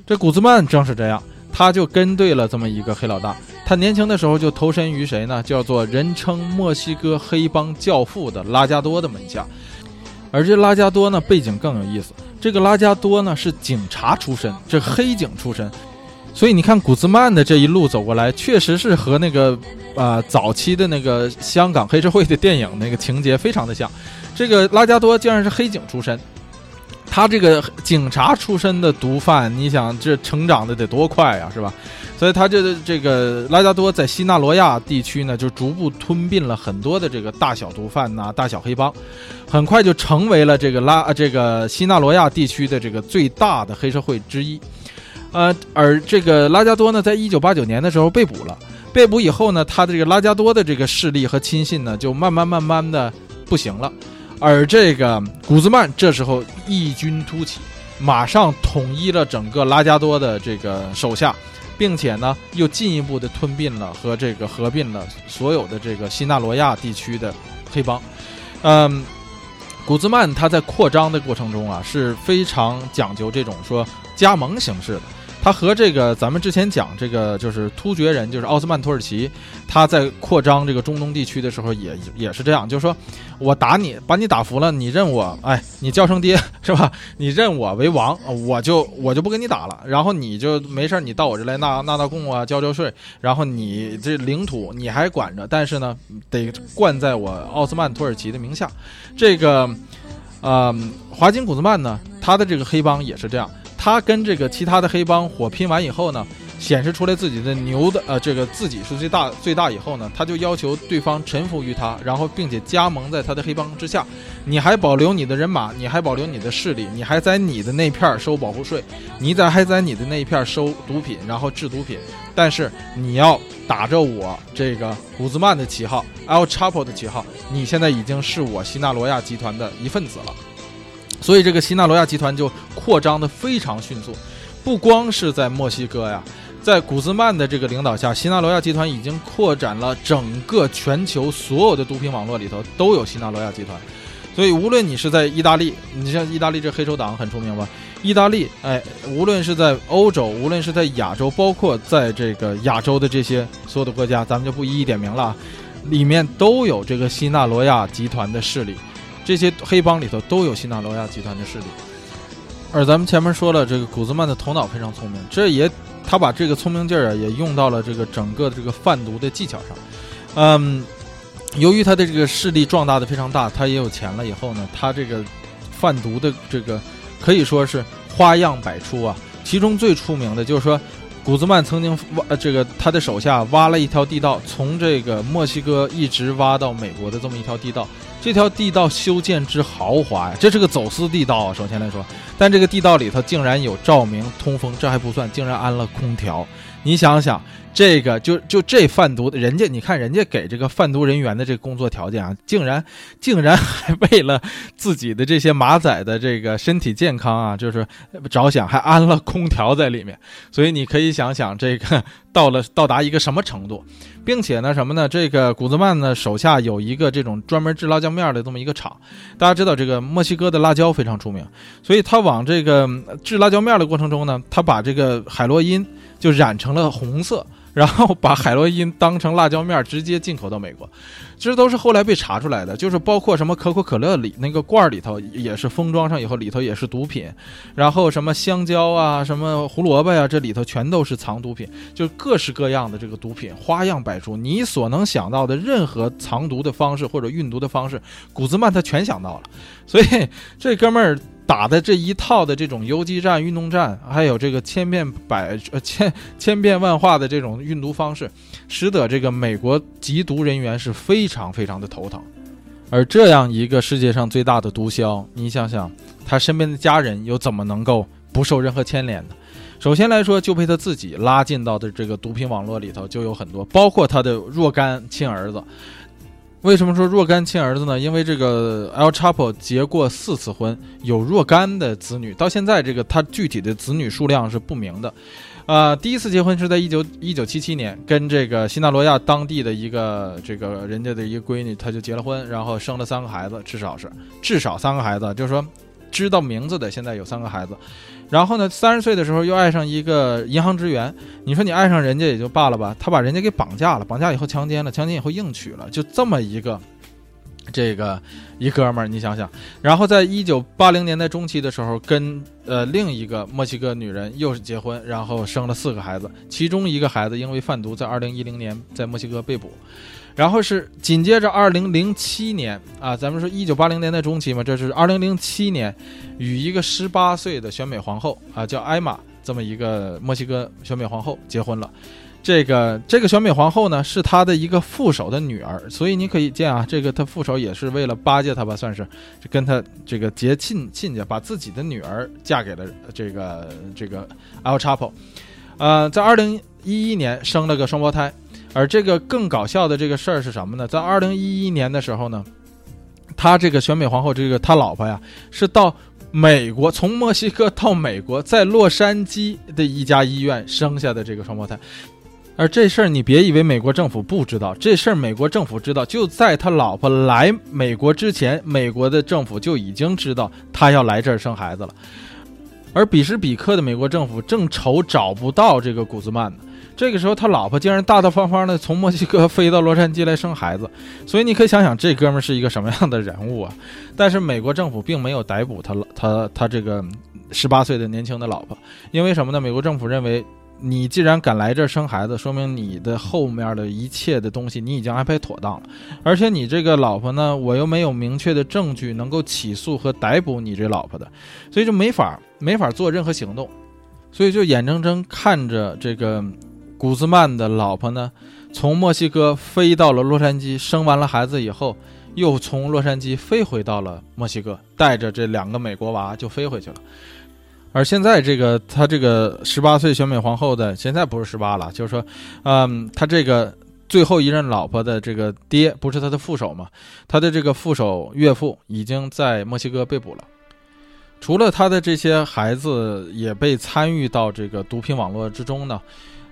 这古兹曼正是这样，他就跟对了这么一个黑老大。他年轻的时候就投身于谁呢？叫做人称墨西哥黑帮教父的拉加多的门下。而这拉加多呢，背景更有意思。这个拉加多呢是警察出身，这黑警出身。所以你看古兹曼的这一路走过来，确实是和那个啊早期的那个香港黑社会的电影那个情节非常的像。这个拉加多竟然是黑警出身。他这个警察出身的毒贩，你想这成长的得多快呀，是吧？所以他这这个拉加多在西纳罗亚地区呢，就逐步吞并了很多的这个大小毒贩呐、大小黑帮，很快就成为了这个拉这个西纳罗亚地区的这个最大的黑社会之一。呃，而这个拉加多呢，在一九八九年的时候被捕了。被捕以后呢，他的这个拉加多的这个势力和亲信呢，就慢慢慢慢的不行了。而这个古兹曼这时候异军突起，马上统一了整个拉加多的这个手下，并且呢，又进一步的吞并了和这个合并了所有的这个西纳罗亚地区的黑帮。嗯，古兹曼他在扩张的过程中啊，是非常讲究这种说加盟形式的。他和这个咱们之前讲这个就是突厥人，就是奥斯曼土耳其，他在扩张这个中东地区的时候也也是这样，就是说我打你，把你打服了，你认我，哎，你叫声爹是吧？你认我为王，我就我就不跟你打了，然后你就没事你到我这来纳纳纳贡啊，交交税，然后你这领土你还管着，但是呢，得冠在我奥斯曼土耳其的名下。这个，呃，华金古兹曼呢，他的这个黑帮也是这样。他跟这个其他的黑帮火拼完以后呢，显示出来自己的牛的呃，这个自己是最大最大以后呢，他就要求对方臣服于他，然后并且加盟在他的黑帮之下。你还保留你的人马，你还保留你的势力，你还在你的那片收保护税，你在还在你的那一片收毒品，然后制毒品。但是你要打着我这个古兹曼的旗号，El Chapo 的旗号，你现在已经是我西纳罗亚集团的一份子了。所以这个西纳罗亚集团就扩张的非常迅速，不光是在墨西哥呀，在古兹曼的这个领导下，西纳罗亚集团已经扩展了整个全球所有的毒品网络里头都有西纳罗亚集团。所以无论你是在意大利，你像意大利这黑手党很出名吧？意大利，哎，无论是在欧洲，无论是在亚洲，包括在这个亚洲的这些所有的国家，咱们就不一一点名了，里面都有这个西纳罗亚集团的势力。这些黑帮里头都有新纳罗亚集团的势力，而咱们前面说了，这个古兹曼的头脑非常聪明，这也他把这个聪明劲儿啊也用到了这个整个这个贩毒的技巧上。嗯，由于他的这个势力壮大的非常大，他也有钱了以后呢，他这个贩毒的这个可以说是花样百出啊。其中最出名的就是说，古兹曼曾经挖这个他的手下挖了一条地道，从这个墨西哥一直挖到美国的这么一条地道。这条地道修建之豪华呀，这是个走私地道。首先来说，但这个地道里头竟然有照明、通风，这还不算，竟然安了空调。你想想。这个就就这贩毒的人家，你看人家给这个贩毒人员的这个工作条件啊，竟然竟然还为了自己的这些马仔的这个身体健康啊，就是着想，还安了空调在里面。所以你可以想想，这个到了到达一个什么程度，并且呢什么呢？这个古兹曼呢手下有一个这种专门制辣椒面的这么一个厂。大家知道这个墨西哥的辣椒非常出名，所以他往这个制辣椒面的过程中呢，他把这个海洛因就染成了红色。然后把海洛因当成辣椒面直接进口到美国，这都是后来被查出来的。就是包括什么可口可乐里那个罐儿里头也是封装上以后里头也是毒品，然后什么香蕉啊、什么胡萝卜呀，这里头全都是藏毒品，就各式各样的这个毒品花样百出。你所能想到的任何藏毒的方式或者运毒的方式，古兹曼他全想到了。所以这哥们儿。打的这一套的这种游击战、运动战，还有这个千变百呃千千变万化的这种运毒方式，使得这个美国缉毒人员是非常非常的头疼。而这样一个世界上最大的毒枭，你想想，他身边的家人又怎么能够不受任何牵连呢？首先来说，就被他自己拉进到的这个毒品网络里头就有很多，包括他的若干亲儿子。为什么说若干亲儿子呢？因为这个 El Chapo 结过四次婚，有若干的子女。到现在，这个他具体的子女数量是不明的。啊，第一次结婚是在一九一九七七年，跟这个新纳罗亚当地的一个这个人家的一个闺女，她就结了婚，然后生了三个孩子，至少是至少三个孩子，就是说知道名字的现在有三个孩子。然后呢，三十岁的时候又爱上一个银行职员。你说你爱上人家也就罢了吧，他把人家给绑架了，绑架以后强奸了，强奸以后硬娶了，就这么一个，这个一哥们儿，你想想。然后在一九八零年代中期的时候，跟呃另一个墨西哥女人又是结婚，然后生了四个孩子，其中一个孩子因为贩毒，在二零一零年在墨西哥被捕。然后是紧接着二零零七年啊，咱们说一九八零年代中期嘛，这是二零零七年，与一个十八岁的选美皇后啊，叫艾玛这么一个墨西哥选美皇后结婚了。这个这个选美皇后呢，是他的一个副手的女儿，所以你可以见啊，这个他副手也是为了巴结他吧，算是跟他这个结亲亲家，把自己的女儿嫁给了这个这个 El Chapo。呃，在二零一一年生了个双胞胎。而这个更搞笑的这个事儿是什么呢？在二零一一年的时候呢，他这个选美皇后，这个他老婆呀，是到美国，从墨西哥到美国，在洛杉矶的一家医院生下的这个双胞胎。而这事儿你别以为美国政府不知道，这事儿美国政府知道。就在他老婆来美国之前，美国的政府就已经知道他要来这儿生孩子了。而彼时彼刻的美国政府正愁找不到这个古兹曼呢。这个时候，他老婆竟然大大方方的从墨西哥飞到洛杉矶来生孩子，所以你可以想想这哥们是一个什么样的人物啊！但是美国政府并没有逮捕他他他这个十八岁的年轻的老婆，因为什么呢？美国政府认为，你既然敢来这儿生孩子，说明你的后面的一切的东西你已经安排妥当了，而且你这个老婆呢，我又没有明确的证据能够起诉和逮捕你这老婆的，所以就没法没法做任何行动，所以就眼睁睁看着这个。古兹曼的老婆呢，从墨西哥飞到了洛杉矶，生完了孩子以后，又从洛杉矶飞回到了墨西哥，带着这两个美国娃就飞回去了。而现在这个他这个十八岁选美皇后的，现在不是十八了，就是说，嗯，他这个最后一任老婆的这个爹不是他的副手吗？他的这个副手岳父已经在墨西哥被捕了。除了他的这些孩子也被参与到这个毒品网络之中呢。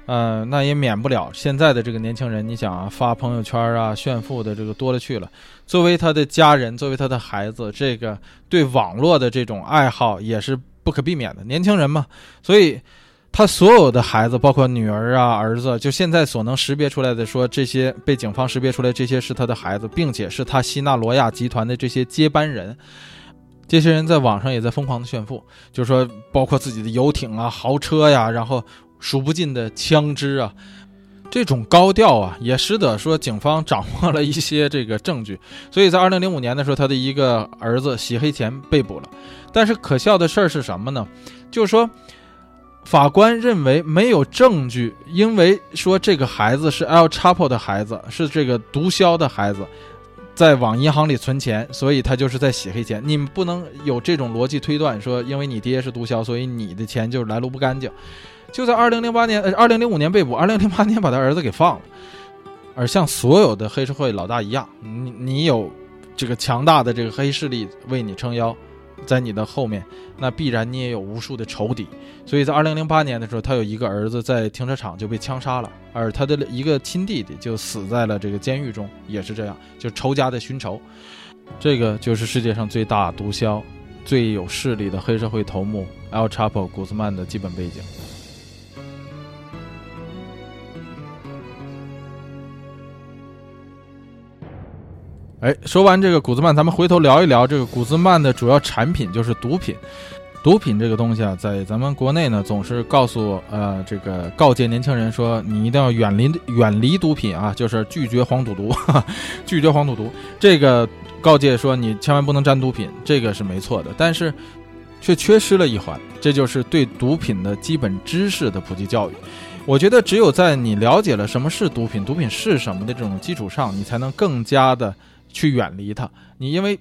呃，那也免不了现在的这个年轻人，你想啊，发朋友圈啊，炫富的这个多了去了。作为他的家人，作为他的孩子，这个对网络的这种爱好也是不可避免的。年轻人嘛，所以他所有的孩子，包括女儿啊、儿子，就现在所能识别出来的，说这些被警方识别出来，这些是他的孩子，并且是他西纳罗亚集团的这些接班人。这些人在网上也在疯狂的炫富，就是说，包括自己的游艇啊、豪车呀，然后。数不尽的枪支啊，这种高调啊，也使得说警方掌握了一些这个证据。所以在二零零五年的时候，他的一个儿子洗黑钱被捕了。但是可笑的事儿是什么呢？就是说，法官认为没有证据，因为说这个孩子是 L Chapo 的孩子，是这个毒枭的孩子，在往银行里存钱，所以他就是在洗黑钱。你们不能有这种逻辑推断，说因为你爹是毒枭，所以你的钱就是来路不干净。就在二零零八年，呃，二零零五年被捕，二零零八年把他儿子给放了。而像所有的黑社会老大一样，你你有这个强大的这个黑势力为你撑腰，在你的后面，那必然你也有无数的仇敌。所以在二零零八年的时候，他有一个儿子在停车场就被枪杀了，而他的一个亲弟弟就死在了这个监狱中，也是这样，就仇家的寻仇。这个就是世界上最大毒枭、最有势力的黑社会头目 El Chapo 古兹曼的基本背景。哎，说完这个古兹曼，咱们回头聊一聊这个古兹曼的主要产品就是毒品。毒品这个东西啊，在咱们国内呢，总是告诉呃这个告诫年轻人说，你一定要远离远离毒品啊，就是拒绝黄赌毒，拒绝黄赌毒。这个告诫说你千万不能沾毒品，这个是没错的，但是却缺失了一环，这就是对毒品的基本知识的普及教育。我觉得只有在你了解了什么是毒品，毒品是什么的这种基础上，你才能更加的。去远离它，你因为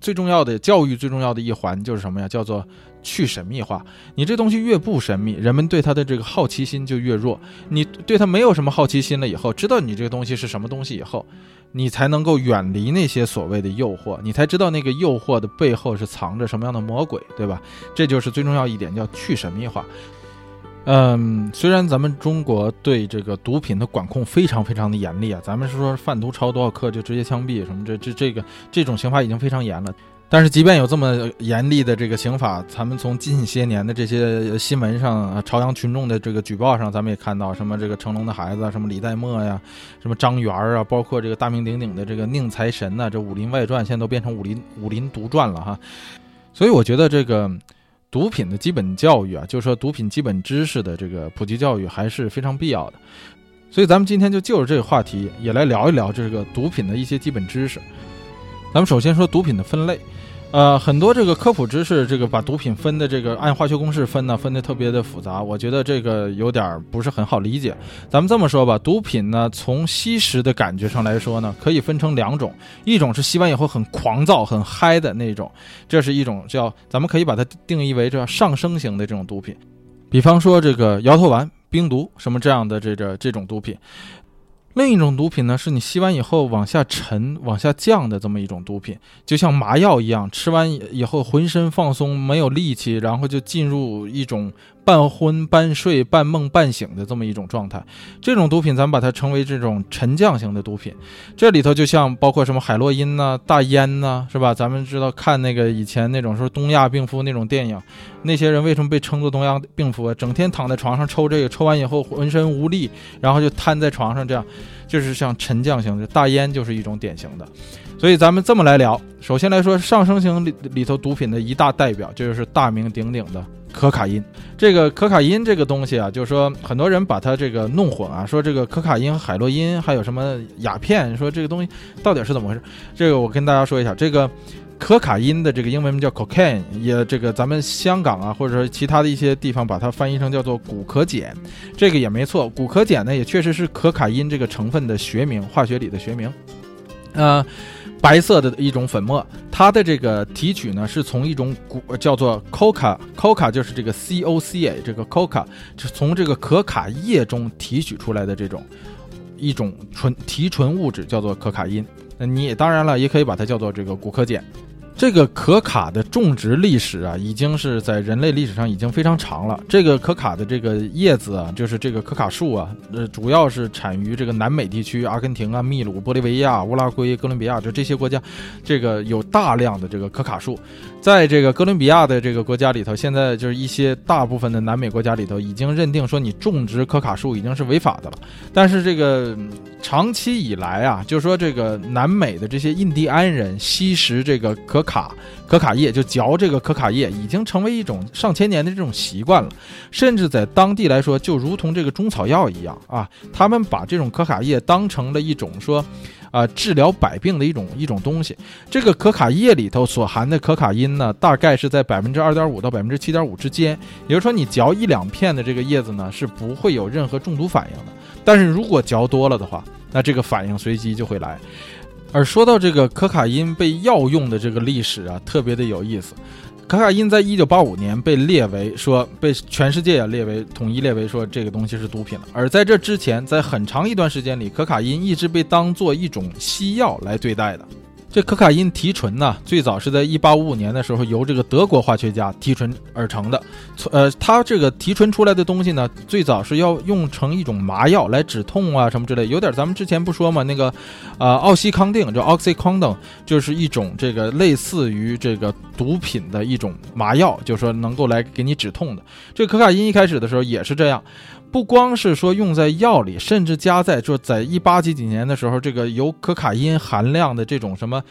最重要的教育最重要的一环就是什么呀？叫做去神秘化。你这东西越不神秘，人们对它的这个好奇心就越弱。你对它没有什么好奇心了以后，知道你这个东西是什么东西以后，你才能够远离那些所谓的诱惑，你才知道那个诱惑的背后是藏着什么样的魔鬼，对吧？这就是最重要一点，叫去神秘化。嗯，虽然咱们中国对这个毒品的管控非常非常的严厉啊，咱们是说贩毒超多少克就直接枪毙什么，这这这个这种刑法已经非常严了。但是即便有这么严厉的这个刑法，咱们从近些年的这些新闻上，朝阳群众的这个举报上，咱们也看到什么这个成龙的孩子，什么李代沫呀，什么张元啊，包括这个大名鼎鼎的这个宁财神呐，这《武林外传》现在都变成《武林武林独传》了哈。所以我觉得这个。毒品的基本教育啊，就是说毒品基本知识的这个普及教育还是非常必要的。所以咱们今天就就着这个话题也来聊一聊这个毒品的一些基本知识。咱们首先说毒品的分类。呃，很多这个科普知识，这个把毒品分的这个按化学公式分呢，分的特别的复杂，我觉得这个有点不是很好理解。咱们这么说吧，毒品呢，从吸食的感觉上来说呢，可以分成两种，一种是吸完以后很狂躁、很嗨的那种，这是一种叫，咱们可以把它定义为这上升型的这种毒品，比方说这个摇头丸、冰毒什么这样的这个这种毒品。另一种毒品呢，是你吸完以后往下沉、往下降的这么一种毒品，就像麻药一样，吃完以后浑身放松，没有力气，然后就进入一种。半昏半睡、半梦半醒的这么一种状态，这种毒品咱们把它称为这种沉降型的毒品。这里头就像包括什么海洛因呐、大烟呐，是吧？咱们知道看那个以前那种说东亚病夫那种电影，那些人为什么被称作东亚病夫啊？整天躺在床上抽这个，抽完以后浑身无力，然后就瘫在床上，这样就是像沉降型的大烟就是一种典型的。所以咱们这么来聊，首先来说上升型里里头毒品的一大代表，就是大名鼎鼎的。可卡因，这个可卡因这个东西啊，就是说很多人把它这个弄混啊，说这个可卡因、海洛因还有什么鸦片，说这个东西到底是怎么回事？这个我跟大家说一下，这个可卡因的这个英文名叫 cocaine，也这个咱们香港啊，或者说其他的一些地方把它翻译成叫做古可碱，这个也没错，古可碱呢也确实是可卡因这个成分的学名，化学里的学名，呃。白色的一种粉末，它的这个提取呢，是从一种古叫做 coca，coca 就是这个 c o c a，这个 coca 是从这个可卡叶中提取出来的这种一种纯提纯物质，叫做可卡因。那你也当然了，也可以把它叫做这个古可碱。这个可卡的种植历史啊，已经是在人类历史上已经非常长了。这个可卡的这个叶子啊，就是这个可卡树啊，呃，主要是产于这个南美地区，阿根廷啊、秘鲁、玻利维亚、乌拉圭、哥伦比亚，就这些国家，这个有大量的这个可卡树。在这个哥伦比亚的这个国家里头，现在就是一些大部分的南美国家里头，已经认定说你种植可卡树已经是违法的了。但是这个长期以来啊，就是说这个南美的这些印第安人吸食这个可卡可卡叶就嚼这个可卡叶，已经成为一种上千年的这种习惯了，甚至在当地来说，就如同这个中草药一样啊。他们把这种可卡叶当成了一种说，啊治疗百病的一种一种东西。这个可卡叶里头所含的可卡因呢，大概是在百分之二点五到百分之七点五之间。也就是说，你嚼一两片的这个叶子呢，是不会有任何中毒反应的。但是如果嚼多了的话，那这个反应随即就会来。而说到这个可卡因被药用的这个历史啊，特别的有意思。可卡因在一九八五年被列为说被全世界啊列为统一列为说这个东西是毒品了。而在这之前，在很长一段时间里，可卡因一直被当做一种西药来对待的。这可卡因提纯呢，最早是在一八五五年的时候由这个德国化学家提纯而成的。呃，它这个提纯出来的东西呢，最早是要用成一种麻药来止痛啊什么之类，有点咱们之前不说嘛，那个，呃，奥西康定就 oxycodone，就是一种这个类似于这个毒品的一种麻药，就是说能够来给你止痛的。这可卡因一开始的时候也是这样。不光是说用在药里，甚至加在就在一八几几年的时候，这个有可卡因含量的这种什么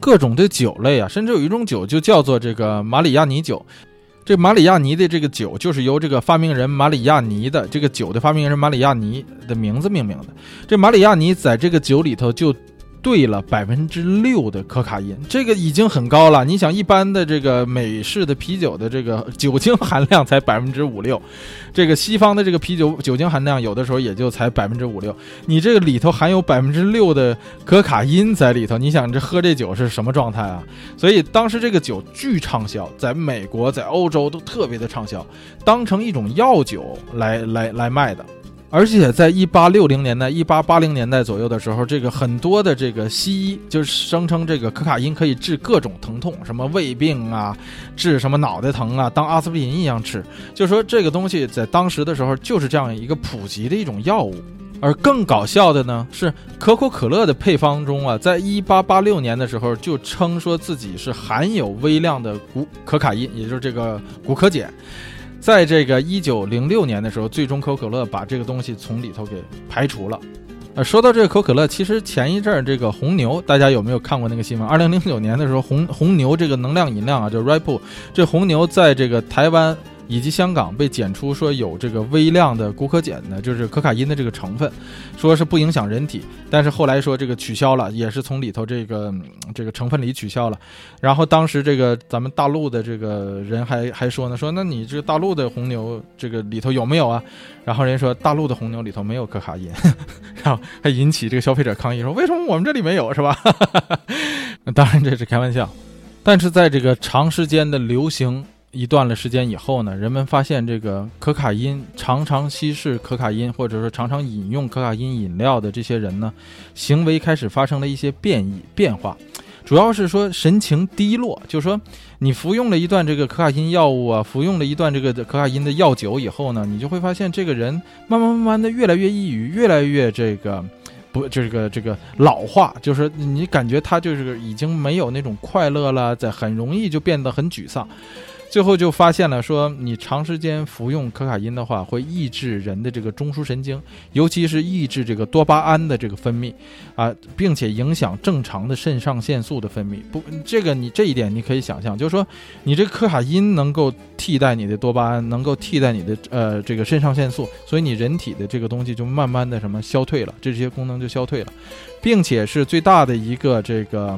各种的酒类啊，甚至有一种酒就叫做这个马里亚尼酒。这马里亚尼的这个酒就是由这个发明人马里亚尼的这个酒的发明人马里亚尼的名字命名的。这马里亚尼在这个酒里头就。兑了百分之六的可卡因，这个已经很高了。你想，一般的这个美式的啤酒的这个酒精含量才百分之五六，这个西方的这个啤酒酒精含量有的时候也就才百分之五六。你这个里头含有百分之六的可卡因在里头，你想这喝这酒是什么状态啊？所以当时这个酒巨畅销，在美国、在欧洲都特别的畅销，当成一种药酒来来来卖的。而且在一八六零年代、一八八零年代左右的时候，这个很多的这个西医就声称这个可卡因可以治各种疼痛，什么胃病啊，治什么脑袋疼啊，当阿司匹林一样吃。就说这个东西在当时的时候就是这样一个普及的一种药物。而更搞笑的呢，是可口可乐的配方中啊，在一八八六年的时候就称说自己是含有微量的古可卡因，也就是这个古可碱。在这个一九零六年的时候，最终可口可乐把这个东西从里头给排除了。呃，说到这个可口可乐，其实前一阵儿这个红牛，大家有没有看过那个新闻？二零零九年的时候，红红牛这个能量饮料啊，叫 Red Bull，这红牛在这个台湾。以及香港被检出说有这个微量的谷可碱呢，就是可卡因的这个成分，说是不影响人体，但是后来说这个取消了，也是从里头这个这个成分里取消了。然后当时这个咱们大陆的这个人还还说呢，说那你这个大陆的红牛这个里头有没有啊？然后人家说大陆的红牛里头没有可卡因，然后还引起这个消费者抗议，说为什么我们这里没有是吧？当然这是开玩笑，但是在这个长时间的流行。一段了时间以后呢，人们发现这个可卡因常常稀释可卡因，或者说常常饮用可卡因饮料的这些人呢，行为开始发生了一些变异变化，主要是说神情低落，就是说你服用了一段这个可卡因药物啊，服用了一段这个可卡因的药酒以后呢，你就会发现这个人慢慢慢慢的越来越抑郁，越来越这个不这个这个老化，就是你感觉他就是已经没有那种快乐了，在很容易就变得很沮丧。最后就发现了，说你长时间服用可卡因的话，会抑制人的这个中枢神经，尤其是抑制这个多巴胺的这个分泌，啊，并且影响正常的肾上腺素的分泌。不，这个你这一点你可以想象，就是说你这个可卡因能够替代你的多巴胺，能够替代你的呃这个肾上腺素，所以你人体的这个东西就慢慢的什么消退了，这些功能就消退了，并且是最大的一个这个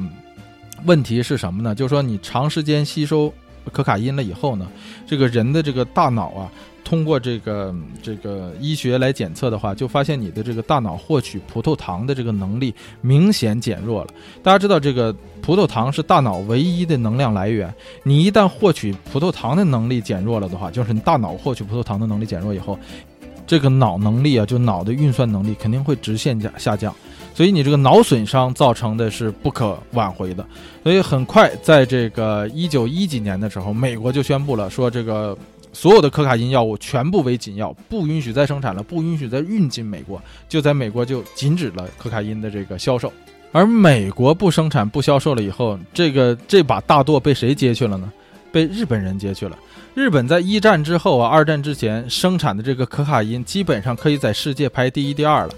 问题是什么呢？就是说你长时间吸收。可卡因了以后呢，这个人的这个大脑啊，通过这个这个医学来检测的话，就发现你的这个大脑获取葡萄糖的这个能力明显减弱了。大家知道，这个葡萄糖是大脑唯一的能量来源。你一旦获取葡萄糖的能力减弱了的话，就是你大脑获取葡萄糖的能力减弱以后，这个脑能力啊，就脑的运算能力肯定会直线下下降。所以你这个脑损伤造成的是不可挽回的，所以很快在这个一九一几年的时候，美国就宣布了，说这个所有的可卡因药物全部为禁药，不允许再生产了，不允许再运进美国，就在美国就禁止了可卡因的这个销售。而美国不生产不销售了以后，这个这把大舵被谁接去了呢？被日本人接去了。日本在一战之后啊，二战之前生产的这个可卡因基本上可以在世界排第一第二了。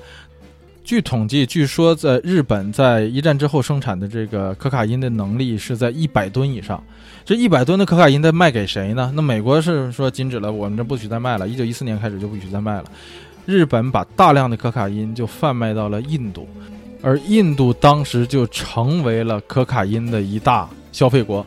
据统计，据说在日本在一战之后生产的这个可卡因的能力是在一百吨以上。这一百吨的可卡因在卖给谁呢？那美国是说禁止了，我们这不许再卖了。一九一四年开始就不许再卖了。日本把大量的可卡因就贩卖到了印度。而印度当时就成为了可卡因的一大消费国。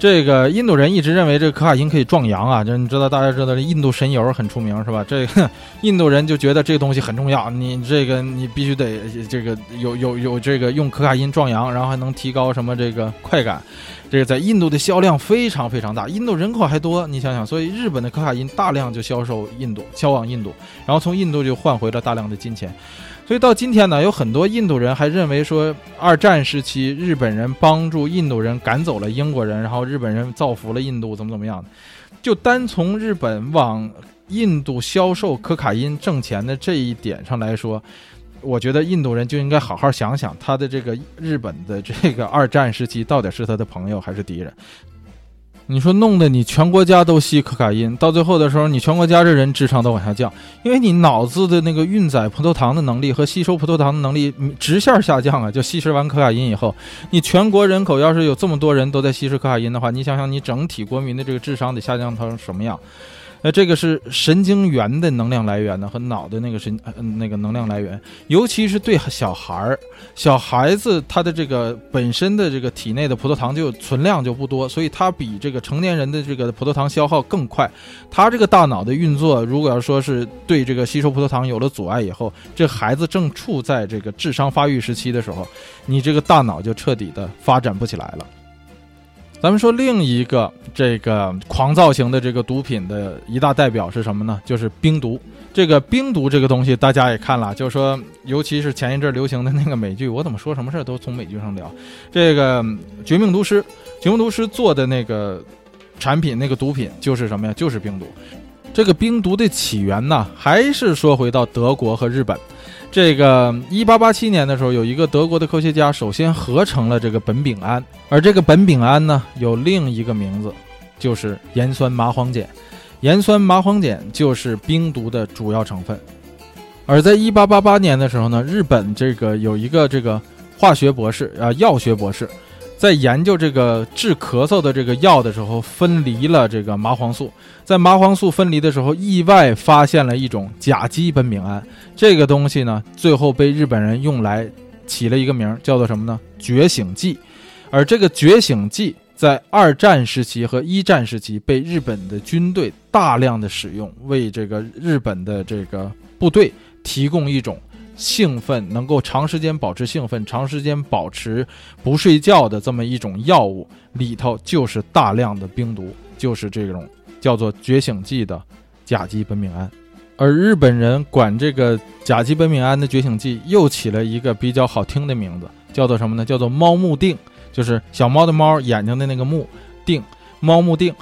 这个印度人一直认为这个可卡因可以壮阳啊，就你知道，大家知道这印度神油很出名是吧？这个 印度人就觉得这个东西很重要，你这个你必须得这个有有有这个用可卡因壮阳，然后还能提高什么这个快感，这个在印度的销量非常非常大，印度人口还多，你想想，所以日本的可卡因大量就销售印度，销往印度，然后从印度就换回了大量的金钱。所以到今天呢，有很多印度人还认为说，二战时期日本人帮助印度人赶走了英国人，然后日本人造福了印度，怎么怎么样？就单从日本往印度销售可卡因挣钱的这一点上来说，我觉得印度人就应该好好想想，他的这个日本的这个二战时期到底是他的朋友还是敌人？你说弄得你全国家都吸可卡因，到最后的时候，你全国家这人智商都往下降，因为你脑子的那个运载葡萄糖的能力和吸收葡萄糖的能力直线下降啊！就吸食完可卡因以后，你全国人口要是有这么多人都在吸食可卡因的话，你想想你整体国民的这个智商得下降成什么样？那这个是神经元的能量来源呢，和脑的那个神那个能量来源，尤其是对小孩儿，小孩子他的这个本身的这个体内的葡萄糖就存量就不多，所以他比这个成年人的这个葡萄糖消耗更快。他这个大脑的运作，如果要说是对这个吸收葡萄糖有了阻碍以后，这孩子正处在这个智商发育时期的时候，你这个大脑就彻底的发展不起来了。咱们说另一个这个狂躁型的这个毒品的一大代表是什么呢？就是冰毒。这个冰毒这个东西大家也看了，就是说，尤其是前一阵流行的那个美剧，我怎么说什么事儿都从美剧上聊。这个《绝命毒师》，《绝命毒师》做的那个产品，那个毒品就是什么呀？就是冰毒。这个冰毒的起源呢，还是说回到德国和日本。这个一八八七年的时候，有一个德国的科学家首先合成了这个苯丙胺，而这个苯丙胺呢，有另一个名字，就是盐酸麻黄碱。盐酸麻黄碱就是冰毒的主要成分。而在一八八八年的时候呢，日本这个有一个这个化学博士啊，药学博士。在研究这个治咳嗽的这个药的时候，分离了这个麻黄素。在麻黄素分离的时候，意外发现了一种甲基苯丙胺。这个东西呢，最后被日本人用来起了一个名，叫做什么呢？觉醒剂。而这个觉醒剂在二战时期和一战时期被日本的军队大量的使用，为这个日本的这个部队提供一种。兴奋能够长时间保持兴奋、长时间保持不睡觉的这么一种药物，里头就是大量的冰毒，就是这种叫做觉醒剂的甲基苯丙胺。而日本人管这个甲基苯丙胺的觉醒剂又起了一个比较好听的名字，叫做什么呢？叫做猫目定，就是小猫的猫，眼睛的那个目定，猫目定。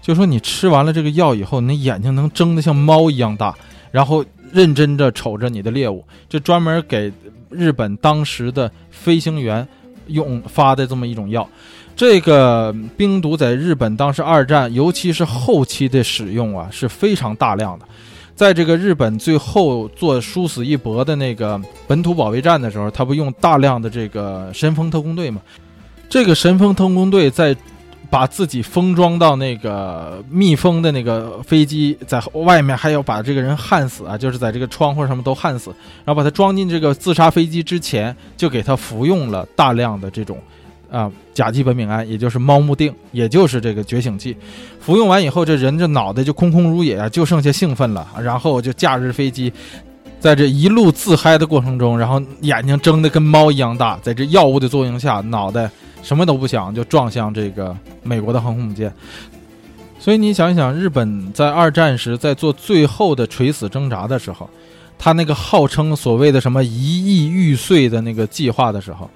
就说你吃完了这个药以后，你眼睛能睁得像猫一样大，然后。认真地瞅着你的猎物，这专门给日本当时的飞行员用发的这么一种药。这个冰毒在日本当时二战，尤其是后期的使用啊是非常大量的。在这个日本最后做殊死一搏的那个本土保卫战的时候，他不用大量的这个神风特工队吗？这个神风特工队在。把自己封装到那个密封的那个飞机，在外面还要把这个人焊死啊，就是在这个窗户上面都焊死，然后把他装进这个自杀飞机之前，就给他服用了大量的这种啊甲基苯丙胺，也就是猫目定，也就是这个觉醒剂。服用完以后，这人这脑袋就空空如也啊，就剩下兴奋了，然后就驾驶飞机，在这一路自嗨的过程中，然后眼睛睁得跟猫一样大，在这药物的作用下，脑袋。什么都不想就撞向这个美国的航空母舰，所以你想一想，日本在二战时在做最后的垂死挣扎的时候，他那个号称所谓的什么一亿玉碎的那个计划的时候，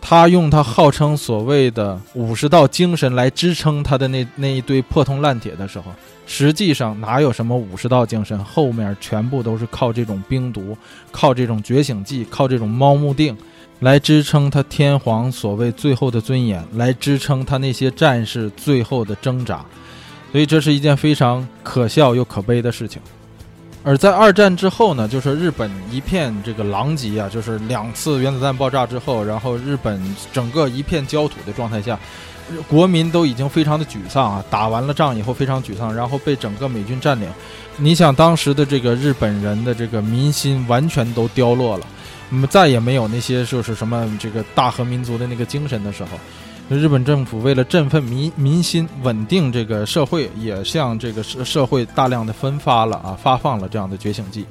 他用他号称所谓的武士道精神来支撑他的那那一堆破铜烂铁的时候，实际上哪有什么武士道精神？后面全部都是靠这种冰毒，靠这种觉醒剂，靠这种猫目定。来支撑他天皇所谓最后的尊严，来支撑他那些战士最后的挣扎，所以这是一件非常可笑又可悲的事情。而在二战之后呢，就是日本一片这个狼藉啊，就是两次原子弹爆炸之后，然后日本整个一片焦土的状态下，国民都已经非常的沮丧啊，打完了仗以后非常沮丧，然后被整个美军占领。你想当时的这个日本人的这个民心完全都凋落了。那么，再也没有那些就是什么这个大和民族的那个精神的时候。日本政府为了振奋民民心、稳定这个社会，也向这个社社会大量的分发了啊，发放了这样的觉醒剂。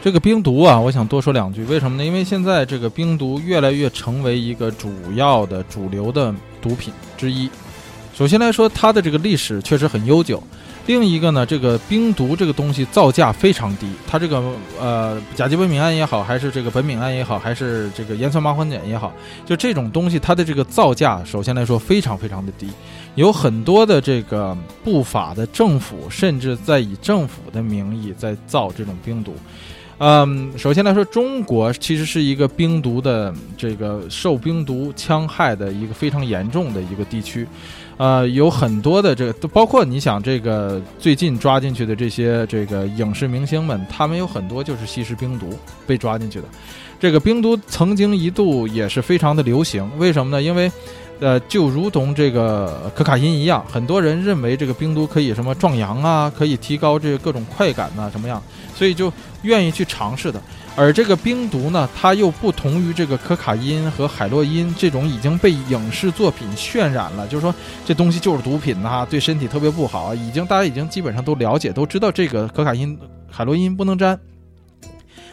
这个冰毒啊，我想多说两句，为什么呢？因为现在这个冰毒越来越成为一个主要的主流的毒品之一。首先来说，它的这个历史确实很悠久。另一个呢，这个冰毒这个东西造价非常低，它这个呃甲基苯丙胺也好，还是这个苯丙胺也好，还是这个盐酸麻黄碱也好，就这种东西，它的这个造价首先来说非常非常的低，有很多的这个不法的政府甚至在以政府的名义在造这种冰毒。嗯，首先来说，中国其实是一个冰毒的这个受冰毒戕害的一个非常严重的一个地区。呃，有很多的这个，包括你想这个最近抓进去的这些这个影视明星们，他们有很多就是吸食冰毒被抓进去的。这个冰毒曾经一度也是非常的流行，为什么呢？因为，呃，就如同这个可卡因一样，很多人认为这个冰毒可以什么壮阳啊，可以提高这个各种快感呐，什么样，所以就愿意去尝试的。而这个冰毒呢，它又不同于这个可卡因和海洛因这种已经被影视作品渲染了，就是说这东西就是毒品呐，对身体特别不好。已经大家已经基本上都了解，都知道这个可卡因、海洛因不能沾。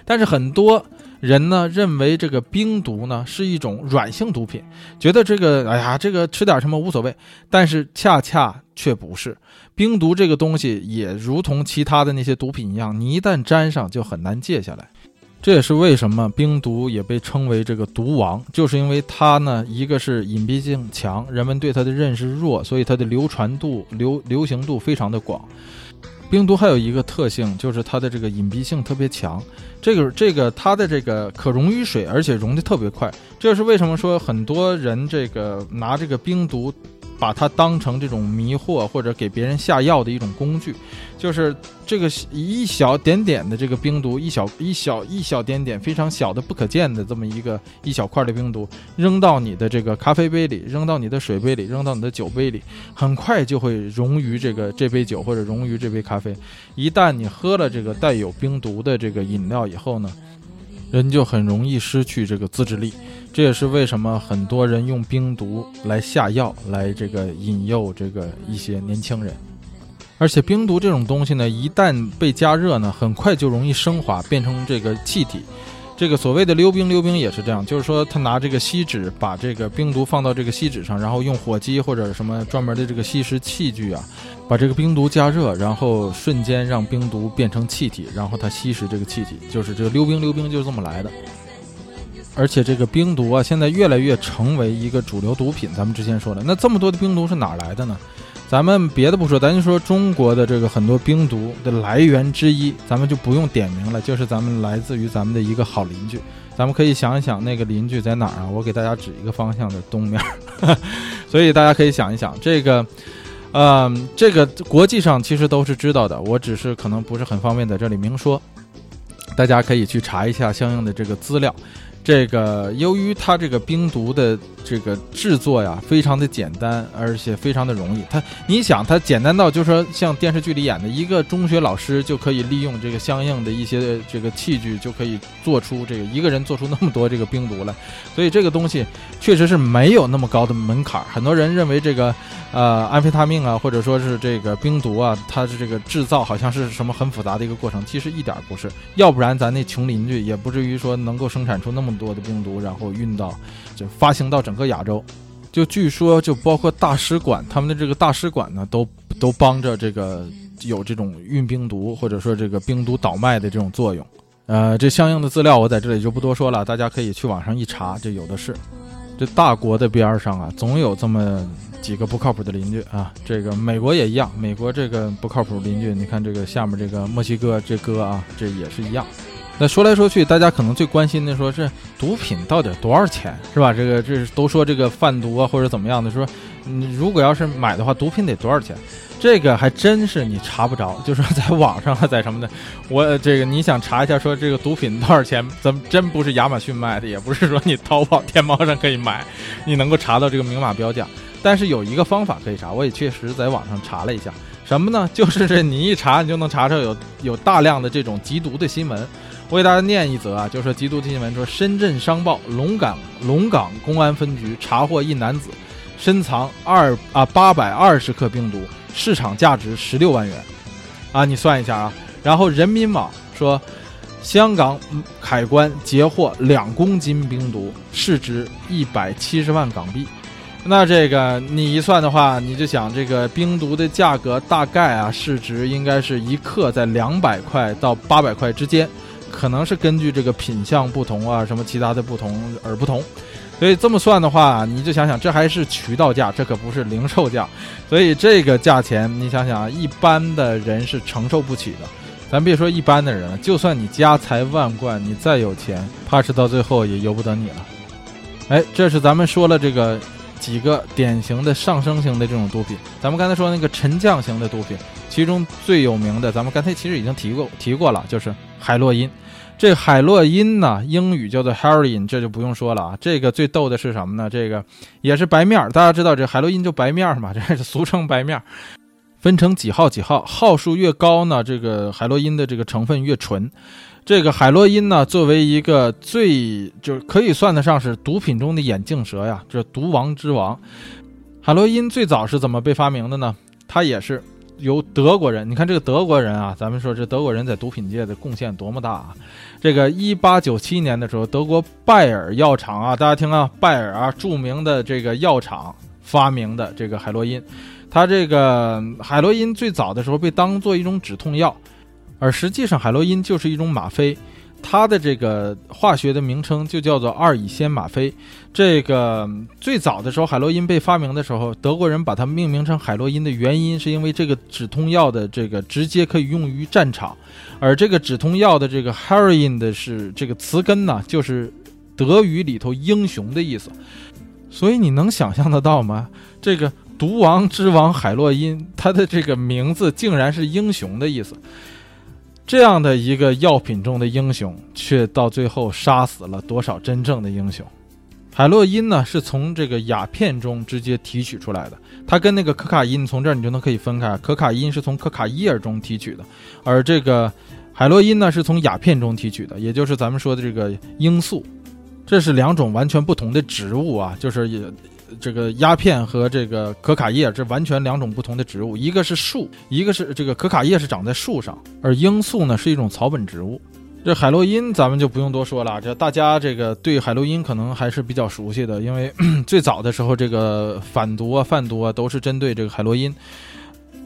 但是很多人呢认为这个冰毒呢是一种软性毒品，觉得这个哎呀这个吃点什么无所谓。但是恰恰却不是，冰毒这个东西也如同其他的那些毒品一样，你一旦沾上就很难戒下来。这也是为什么冰毒也被称为这个毒王，就是因为它呢，一个是隐蔽性强，人们对它的认识弱，所以它的流传度、流流行度非常的广。冰毒还有一个特性，就是它的这个隐蔽性特别强，这个这个它的这个可溶于水，而且溶得特别快。这是为什么说很多人这个 拿这个冰毒。把它当成这种迷惑或者给别人下药的一种工具，就是这个一小点点的这个冰毒，一小一小一小点点非常小的不可见的这么一个一小块的冰毒，扔到你的这个咖啡杯里，扔到你的水杯里，扔到你的酒杯里，很快就会溶于这个这杯酒或者溶于这杯咖啡。一旦你喝了这个带有冰毒的这个饮料以后呢，人就很容易失去这个自制力。这也是为什么很多人用冰毒来下药，来这个引诱这个一些年轻人。而且冰毒这种东西呢，一旦被加热呢，很快就容易升华，变成这个气体。这个所谓的溜冰，溜冰也是这样，就是说他拿这个锡纸，把这个冰毒放到这个锡纸上，然后用火机或者什么专门的这个吸食器具啊，把这个冰毒加热，然后瞬间让冰毒变成气体，然后它吸食这个气体，就是这个溜冰，溜冰就是这么来的。而且这个冰毒啊，现在越来越成为一个主流毒品。咱们之前说了，那这么多的冰毒是哪来的呢？咱们别的不说，咱就说中国的这个很多冰毒的来源之一，咱们就不用点名了，就是咱们来自于咱们的一个好邻居。咱们可以想一想，那个邻居在哪儿啊？我给大家指一个方向的东面。所以大家可以想一想，这个，嗯，这个国际上其实都是知道的，我只是可能不是很方便在这里明说。大家可以去查一下相应的这个资料。这个由于它这个冰毒的这个制作呀，非常的简单，而且非常的容易。它，你想，它简单到就是说，像电视剧里演的，一个中学老师就可以利用这个相应的一些这个器具，就可以做出这个一个人做出那么多这个冰毒来。所以这个东西确实是没有那么高的门槛。很多人认为这个。呃，安非他命啊，或者说是这个冰毒啊，它是这个制造好像是什么很复杂的一个过程，其实一点不是。要不然咱那穷邻居也不至于说能够生产出那么多的冰毒，然后运到，就发行到整个亚洲。就据说，就包括大使馆，他们的这个大使馆呢，都都帮着这个有这种运冰毒或者说这个冰毒倒卖的这种作用。呃，这相应的资料我在这里就不多说了，大家可以去网上一查，这有的是。这大国的边上啊，总有这么。几个不靠谱的邻居啊，这个美国也一样。美国这个不靠谱邻居，你看这个下面这个墨西哥这哥啊，这也是一样。那说来说去，大家可能最关心的说是毒品到底多少钱，是吧？这个这都说这个贩毒啊或者怎么样的，说你如果要是买的话，毒品得多少钱？这个还真是你查不着，就说在网上啊，在什么的，我这个你想查一下，说这个毒品多少钱，咱们真不是亚马逊卖的，也不是说你淘宝、天猫上可以买，你能够查到这个明码标价。但是有一个方法可以查，我也确实在网上查了一下，什么呢？就是这你一查，你就能查出有有大量的这种缉毒的新闻，我给大家念一则啊，就是说缉毒新闻说，深圳商报龙岗龙岗公安分局查获一男子深藏二啊八百二十克冰毒，市场价值十六万元，啊，你算一下啊。然后人民网说，香港海关截获两公斤冰毒，市值一百七十万港币。那这个你一算的话，你就想这个冰毒的价格大概啊，市值应该是一克在两百块到八百块之间，可能是根据这个品相不同啊，什么其他的不同而不同。所以这么算的话，你就想想，这还是渠道价，这可不是零售价。所以这个价钱，你想想啊，一般的人是承受不起的。咱别说一般的人了，就算你家财万贯，你再有钱，怕是到最后也由不得你了。哎，这是咱们说了这个。几个典型的上升型的这种毒品，咱们刚才说那个沉降型的毒品，其中最有名的，咱们刚才其实已经提过提过了，就是海洛因。这海洛因呢，英语叫做 heroin，这就不用说了啊。这个最逗的是什么呢？这个也是白面儿，大家知道这海洛因就白面儿嘛，这是俗称白面儿。分成几号几号，号数越高呢，这个海洛因的这个成分越纯。这个海洛因呢，作为一个最就是可以算得上是毒品中的眼镜蛇呀，这毒王之王。海洛因最早是怎么被发明的呢？它也是由德国人。你看这个德国人啊，咱们说这德国人在毒品界的贡献多么大啊！这个一八九七年的时候，德国拜耳药厂啊，大家听啊，拜耳啊，著名的这个药厂发明的这个海洛因。它这个海洛因最早的时候被当做一种止痛药。而实际上，海洛因就是一种吗啡，它的这个化学的名称就叫做二乙酰吗啡。这个最早的时候，海洛因被发明的时候，德国人把它命名成海洛因的原因，是因为这个止痛药的这个直接可以用于战场，而这个止痛药的这个 heroin 的是这个词根呢，就是德语里头英雄的意思。所以你能想象得到吗？这个毒王之王海洛因，它的这个名字竟然是英雄的意思。这样的一个药品中的英雄，却到最后杀死了多少真正的英雄？海洛因呢，是从这个鸦片中直接提取出来的。它跟那个可卡因从这儿你就能可以分开，可卡因是从可卡叶中提取的，而这个海洛因呢是从鸦片中提取的，也就是咱们说的这个罂粟。这是两种完全不同的植物啊，就是也。这个鸦片和这个可卡叶，这完全两种不同的植物，一个是树，一个是这个可卡叶是长在树上，而罂粟呢是一种草本植物。这海洛因咱们就不用多说了，这大家这个对海洛因可能还是比较熟悉的，因为 最早的时候这个反毒啊、贩毒啊都是针对这个海洛因。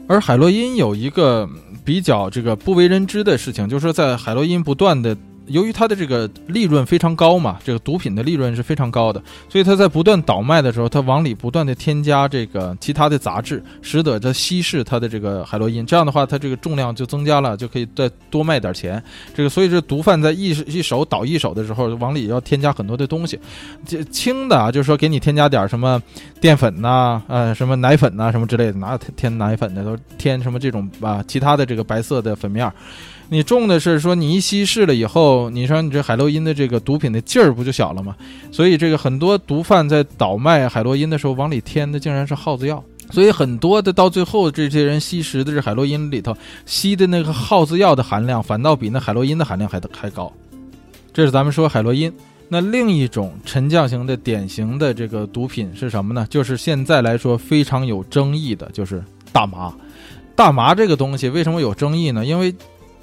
而海洛因有一个比较这个不为人知的事情，就是说在海洛因不断的。由于它的这个利润非常高嘛，这个毒品的利润是非常高的，所以它在不断倒卖的时候，它往里不断的添加这个其他的杂质，使得它稀释它的这个海洛因。这样的话，它这个重量就增加了，就可以再多卖点钱。这个所以这毒贩在一一手倒一手的时候，往里要添加很多的东西。这轻的啊，就是说给你添加点什么淀粉呐，呃，什么奶粉呐，什么之类的，哪有添奶粉的，都添什么这种啊，其他的这个白色的粉面。你中的是说你一稀释了以后，你说你这海洛因的这个毒品的劲儿不就小了吗？所以这个很多毒贩在倒卖海洛因的时候，往里添的竟然是耗子药。所以很多的到最后，这些人吸食的是海洛因里头吸的那个耗子药的含量，反倒比那海洛因的含量还还高。这是咱们说海洛因。那另一种沉降型的典型的这个毒品是什么呢？就是现在来说非常有争议的，就是大麻。大麻这个东西为什么有争议呢？因为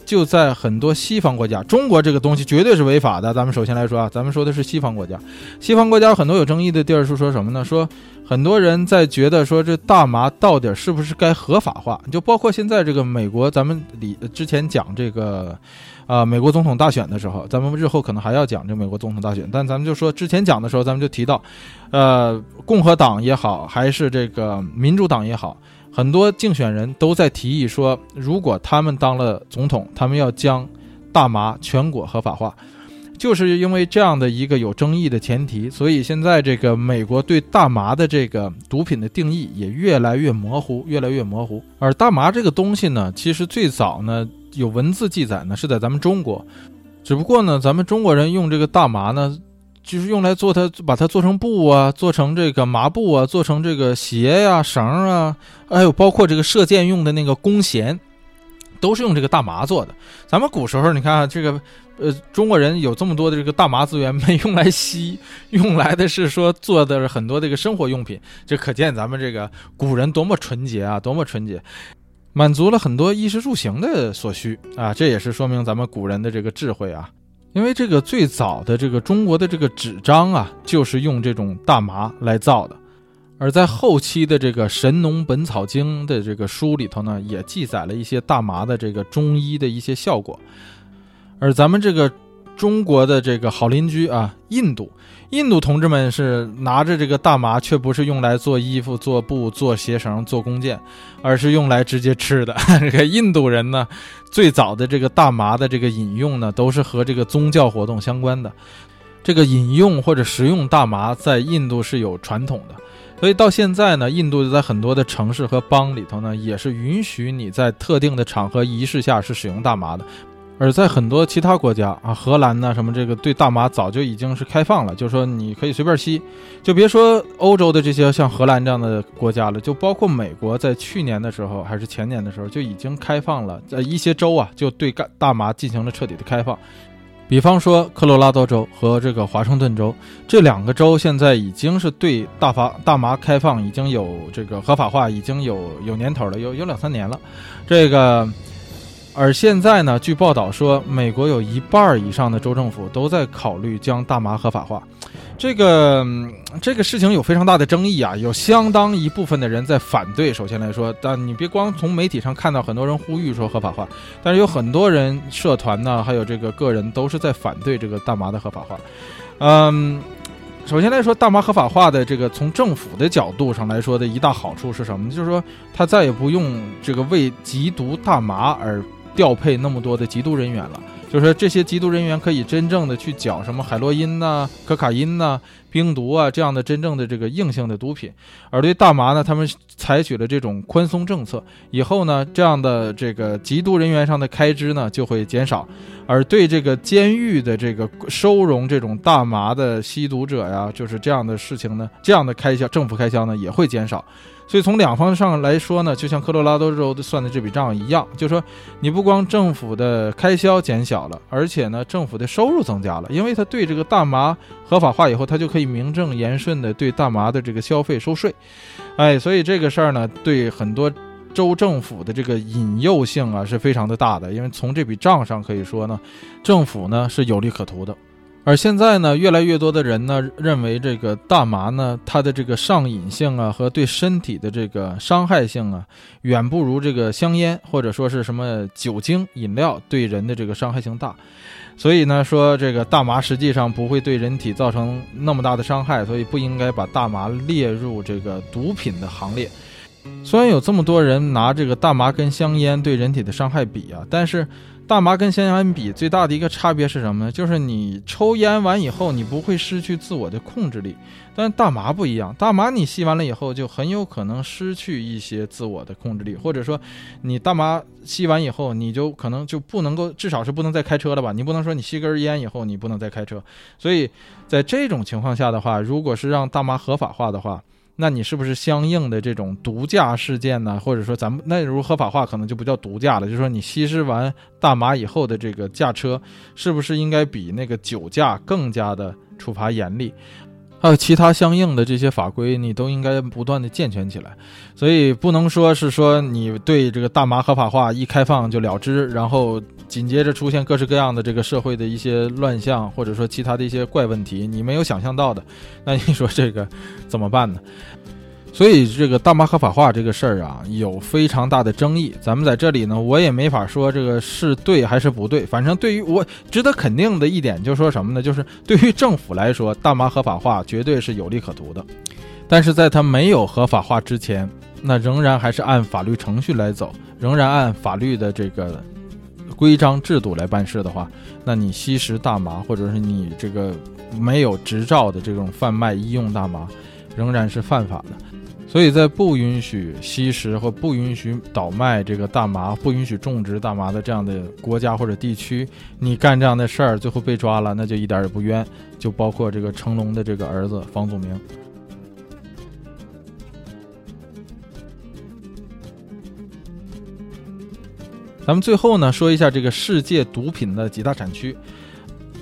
就在很多西方国家，中国这个东西绝对是违法的。咱们首先来说啊，咱们说的是西方国家。西方国家很多有争议的地儿，是说什么呢？说很多人在觉得说这大麻到底是不是该合法化？就包括现在这个美国，咱们里之前讲这个，啊，美国总统大选的时候，咱们日后可能还要讲这美国总统大选。但咱们就说之前讲的时候，咱们就提到，呃，共和党也好，还是这个民主党也好。很多竞选人都在提议说，如果他们当了总统，他们要将大麻全国合法化。就是因为这样的一个有争议的前提，所以现在这个美国对大麻的这个毒品的定义也越来越模糊，越来越模糊。而大麻这个东西呢，其实最早呢有文字记载呢是在咱们中国，只不过呢咱们中国人用这个大麻呢。就是用来做它，把它做成布啊，做成这个麻布啊，做成这个鞋呀、绳啊，还有包括这个射箭用的那个弓弦，都是用这个大麻做的。咱们古时候，你看，这个呃，中国人有这么多的这个大麻资源，没用来吸，用来的是说做的很多这个生活用品。这可见咱们这个古人多么纯洁啊，多么纯洁，满足了很多衣食住行的所需啊。这也是说明咱们古人的这个智慧啊。因为这个最早的这个中国的这个纸张啊，就是用这种大麻来造的。而在后期的这个《神农本草经》的这个书里头呢，也记载了一些大麻的这个中医的一些效果。而咱们这个中国的这个好邻居啊，印度，印度同志们是拿着这个大麻，却不是用来做衣服、做布、做鞋绳、做弓箭，而是用来直接吃的。这个印度人呢，最早的这个大麻的这个饮用呢，都是和这个宗教活动相关的。这个饮用或者食用大麻在印度是有传统的。所以到现在呢，印度在很多的城市和邦里头呢，也是允许你在特定的场合仪式下是使用大麻的。而在很多其他国家啊，荷兰呢什么这个对大麻早就已经是开放了，就是说你可以随便吸，就别说欧洲的这些像荷兰这样的国家了，就包括美国，在去年的时候还是前年的时候就已经开放了，在一些州啊就对干大麻进行了彻底的开放。比方说，科罗拉多州和这个华盛顿州这两个州现在已经是对大麻大麻开放，已经有这个合法化，已经有有年头了，有有两三年了。这个，而现在呢，据报道说，美国有一半以上的州政府都在考虑将大麻合法化。这个这个事情有非常大的争议啊，有相当一部分的人在反对。首先来说，但你别光从媒体上看到很多人呼吁说合法化，但是有很多人社团呢，还有这个个人都是在反对这个大麻的合法化。嗯，首先来说，大麻合法化的这个从政府的角度上来说的一大好处是什么？就是说，他再也不用这个为缉毒大麻而调配那么多的缉毒人员了。就是说，这些缉毒人员可以真正的去缴什么海洛因呐、可卡因呐、冰毒啊这样的真正的这个硬性的毒品，而对大麻呢，他们采取了这种宽松政策，以后呢，这样的这个缉毒人员上的开支呢就会减少，而对这个监狱的这个收容这种大麻的吸毒者呀，就是这样的事情呢，这样的开销，政府开销呢也会减少。所以从两方上来说呢，就像科罗拉多州算的这笔账一样，就说你不光政府的开销减小了，而且呢政府的收入增加了，因为他对这个大麻合法化以后，他就可以名正言顺的对大麻的这个消费收税，哎，所以这个事儿呢，对很多州政府的这个引诱性啊是非常的大的，因为从这笔账上可以说呢，政府呢是有利可图的。而现在呢，越来越多的人呢认为这个大麻呢，它的这个上瘾性啊和对身体的这个伤害性啊，远不如这个香烟或者说是什么酒精饮料对人的这个伤害性大。所以呢，说这个大麻实际上不会对人体造成那么大的伤害，所以不应该把大麻列入这个毒品的行列。虽然有这么多人拿这个大麻跟香烟对人体的伤害比啊，但是。大麻跟香烟比，最大的一个差别是什么呢？就是你抽烟完以后，你不会失去自我的控制力，但大麻不一样。大麻你吸完了以后，就很有可能失去一些自我的控制力，或者说，你大麻吸完以后，你就可能就不能够，至少是不能再开车了吧？你不能说你吸根烟以后，你不能再开车。所以在这种情况下的话，如果是让大麻合法化的话，那你是不是相应的这种毒驾事件呢？或者说，咱们那如合法化可能就不叫毒驾了，就是说你吸食完大麻以后的这个驾车，是不是应该比那个酒驾更加的处罚严厉？还有其他相应的这些法规，你都应该不断的健全起来。所以不能说是说你对这个大麻合法化一开放就了之，然后。紧接着出现各式各样的这个社会的一些乱象，或者说其他的一些怪问题，你没有想象到的，那你说这个怎么办呢？所以这个大麻合法化这个事儿啊，有非常大的争议。咱们在这里呢，我也没法说这个是对还是不对。反正对于我值得肯定的一点，就是说什么呢？就是对于政府来说，大麻合法化绝对是有利可图的。但是在它没有合法化之前，那仍然还是按法律程序来走，仍然按法律的这个。规章制度来办事的话，那你吸食大麻，或者是你这个没有执照的这种贩卖医用大麻，仍然是犯法的。所以在不允许吸食或不允许倒卖这个大麻、不允许种植大麻的这样的国家或者地区，你干这样的事儿，最后被抓了，那就一点也不冤。就包括这个成龙的这个儿子房祖名。咱们最后呢说一下这个世界毒品的几大产区。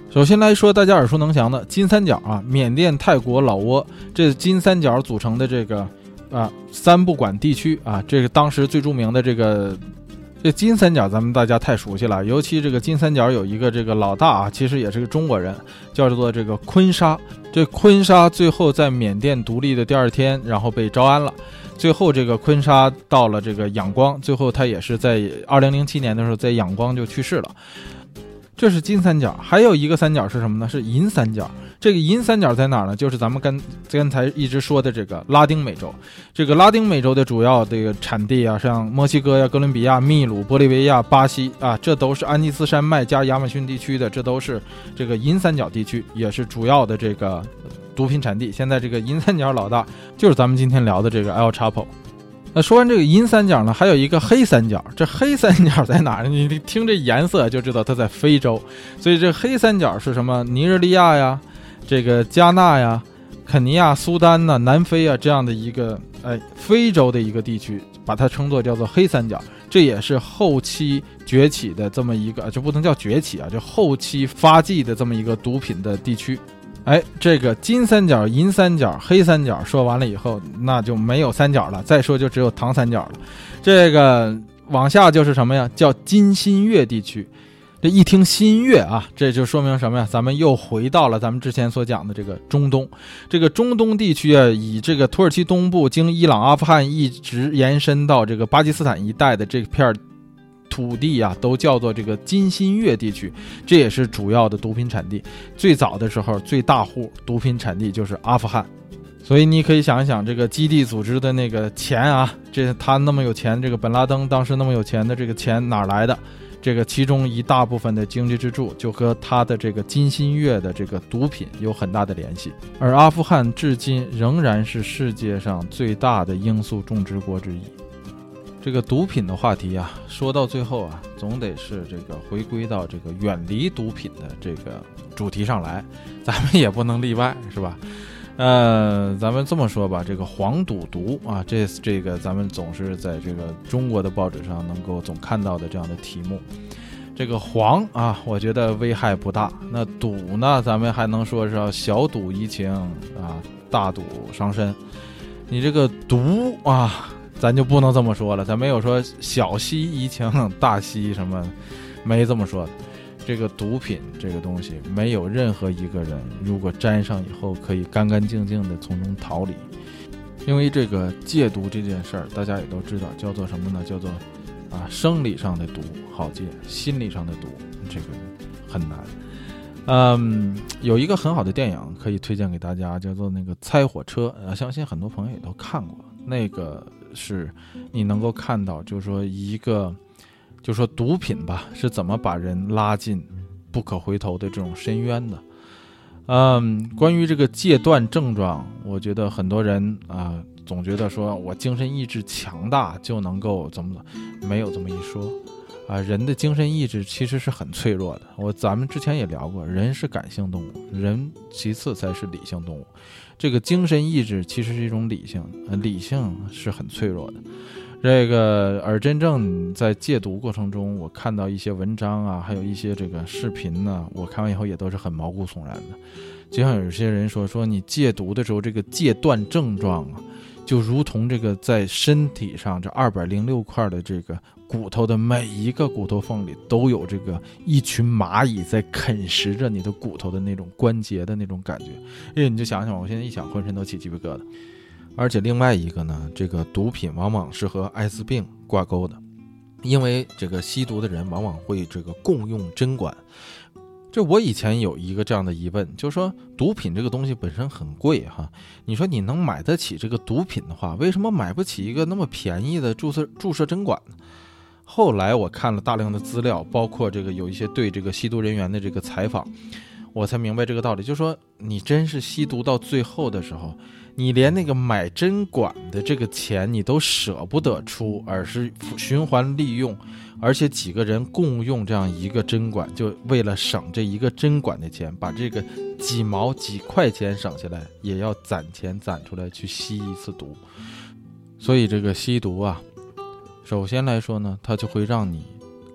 首先来说大家耳熟能详的金三角啊，缅甸、泰国、老挝，这金三角组成的这个啊三不管地区啊，这个当时最著名的这个这金三角，咱们大家太熟悉了。尤其这个金三角有一个这个老大啊，其实也是个中国人，叫做这个坤沙。这坤沙最后在缅甸独立的第二天，然后被招安了。最后这个坤沙到了这个仰光，最后他也是在二零零七年的时候在仰光就去世了。这是金三角，还有一个三角是什么呢？是银三角。这个银三角在哪儿呢？就是咱们刚刚才一直说的这个拉丁美洲。这个拉丁美洲的主要这个产地啊，像墨西哥呀、哥伦比亚、秘鲁、玻利维亚、巴西啊，这都是安第斯山脉加亚马逊地区的，这都是这个银三角地区，也是主要的这个毒品产地。现在这个银三角老大就是咱们今天聊的这个 El Chapo。那说完这个银三角呢，还有一个黑三角。这黑三角在哪儿呢？你听这颜色就知道它在非洲。所以这黑三角是什么？尼日利亚呀，这个加纳呀，肯尼亚、苏丹呐，南非啊这样的一个哎非洲的一个地区，把它称作叫做黑三角。这也是后期崛起的这么一个，就不能叫崛起啊，就后期发迹的这么一个毒品的地区。哎，这个金三角、银三角、黑三角说完了以后，那就没有三角了。再说就只有唐三角了。这个往下就是什么呀？叫金新月地区。这一听新月啊，这就说明什么呀？咱们又回到了咱们之前所讲的这个中东。这个中东地区啊，以这个土耳其东部经伊朗、阿富汗一直延伸到这个巴基斯坦一带的这片土地啊，都叫做这个金新月地区，这也是主要的毒品产地。最早的时候，最大户毒品产地就是阿富汗，所以你可以想一想，这个基地组织的那个钱啊，这他那么有钱，这个本拉登当时那么有钱的这个钱哪来的？这个其中一大部分的经济支柱就和他的这个金新月的这个毒品有很大的联系。而阿富汗至今仍然是世界上最大的罂粟种植国之一。这个毒品的话题啊，说到最后啊，总得是这个回归到这个远离毒品的这个主题上来，咱们也不能例外，是吧？呃，咱们这么说吧，这个黄赌毒啊，这这个咱们总是在这个中国的报纸上能够总看到的这样的题目。这个黄啊，我觉得危害不大。那赌呢，咱们还能说是小赌怡情啊，大赌伤身。你这个毒啊。咱就不能这么说了，咱没有说小吸怡情，大吸什么，没这么说。这个毒品这个东西，没有任何一个人如果沾上以后可以干干净净的从中逃离。因为这个戒毒这件事儿，大家也都知道，叫做什么呢？叫做啊，生理上的毒好戒，心理上的毒这个很难。嗯，有一个很好的电影可以推荐给大家，叫做那个《猜火车》，啊，相信很多朋友也都看过那个。是，你能够看到，就是说一个，就说毒品吧，是怎么把人拉进不可回头的这种深渊的。嗯，关于这个戒断症状，我觉得很多人啊，总觉得说我精神意志强大就能够怎么怎么，没有这么一说。啊，人的精神意志其实是很脆弱的。我咱们之前也聊过，人是感性动物，人其次才是理性动物。这个精神意志其实是一种理性，呃理性是很脆弱的。这个而真正在戒毒过程中，我看到一些文章啊，还有一些这个视频呢，我看完以后也都是很毛骨悚然的。就像有些人说，说你戒毒的时候，这个戒断症状啊，就如同这个在身体上这二百零六块的这个。骨头的每一个骨头缝里都有这个一群蚂蚁在啃食着你的骨头的那种关节的那种感觉，哎，你就想想，我现在一想，浑身都起鸡皮疙瘩。而且另外一个呢，这个毒品往往是和艾滋病挂钩的，因为这个吸毒的人往往会这个共用针管。就我以前有一个这样的疑问，就是说毒品这个东西本身很贵哈，你说你能买得起这个毒品的话，为什么买不起一个那么便宜的注射注射针管呢？后来我看了大量的资料，包括这个有一些对这个吸毒人员的这个采访，我才明白这个道理。就是说你真是吸毒到最后的时候，你连那个买针管的这个钱你都舍不得出，而是循环利用，而且几个人共用这样一个针管，就为了省这一个针管的钱，把这个几毛几块钱省下来，也要攒钱攒出来去吸一次毒。所以这个吸毒啊。首先来说呢，它就会让你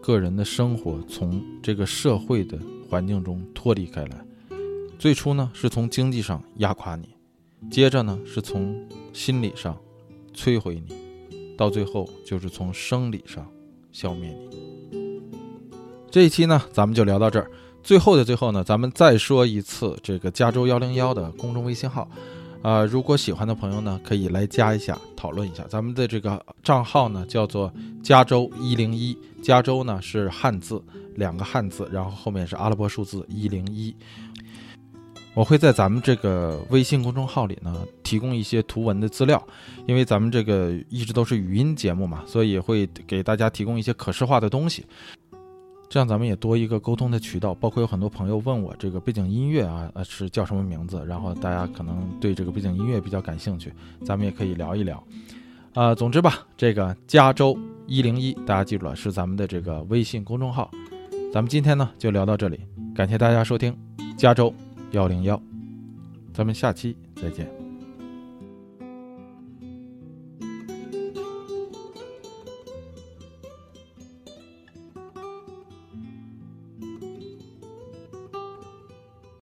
个人的生活从这个社会的环境中脱离开来。最初呢，是从经济上压垮你，接着呢，是从心理上摧毁你，到最后就是从生理上消灭你。这一期呢，咱们就聊到这儿。最后的最后呢，咱们再说一次这个加州幺零幺的公众微信号。啊，如果喜欢的朋友呢，可以来加一下，讨论一下。咱们的这个账号呢，叫做加州一零一，加州呢是汉字，两个汉字，然后后面是阿拉伯数字一零一。我会在咱们这个微信公众号里呢，提供一些图文的资料，因为咱们这个一直都是语音节目嘛，所以会给大家提供一些可视化的东西。这样咱们也多一个沟通的渠道，包括有很多朋友问我这个背景音乐啊，是叫什么名字？然后大家可能对这个背景音乐比较感兴趣，咱们也可以聊一聊。啊，总之吧，这个加州一零一，大家记住了，是咱们的这个微信公众号。咱们今天呢就聊到这里，感谢大家收听加州幺零幺，咱们下期再见。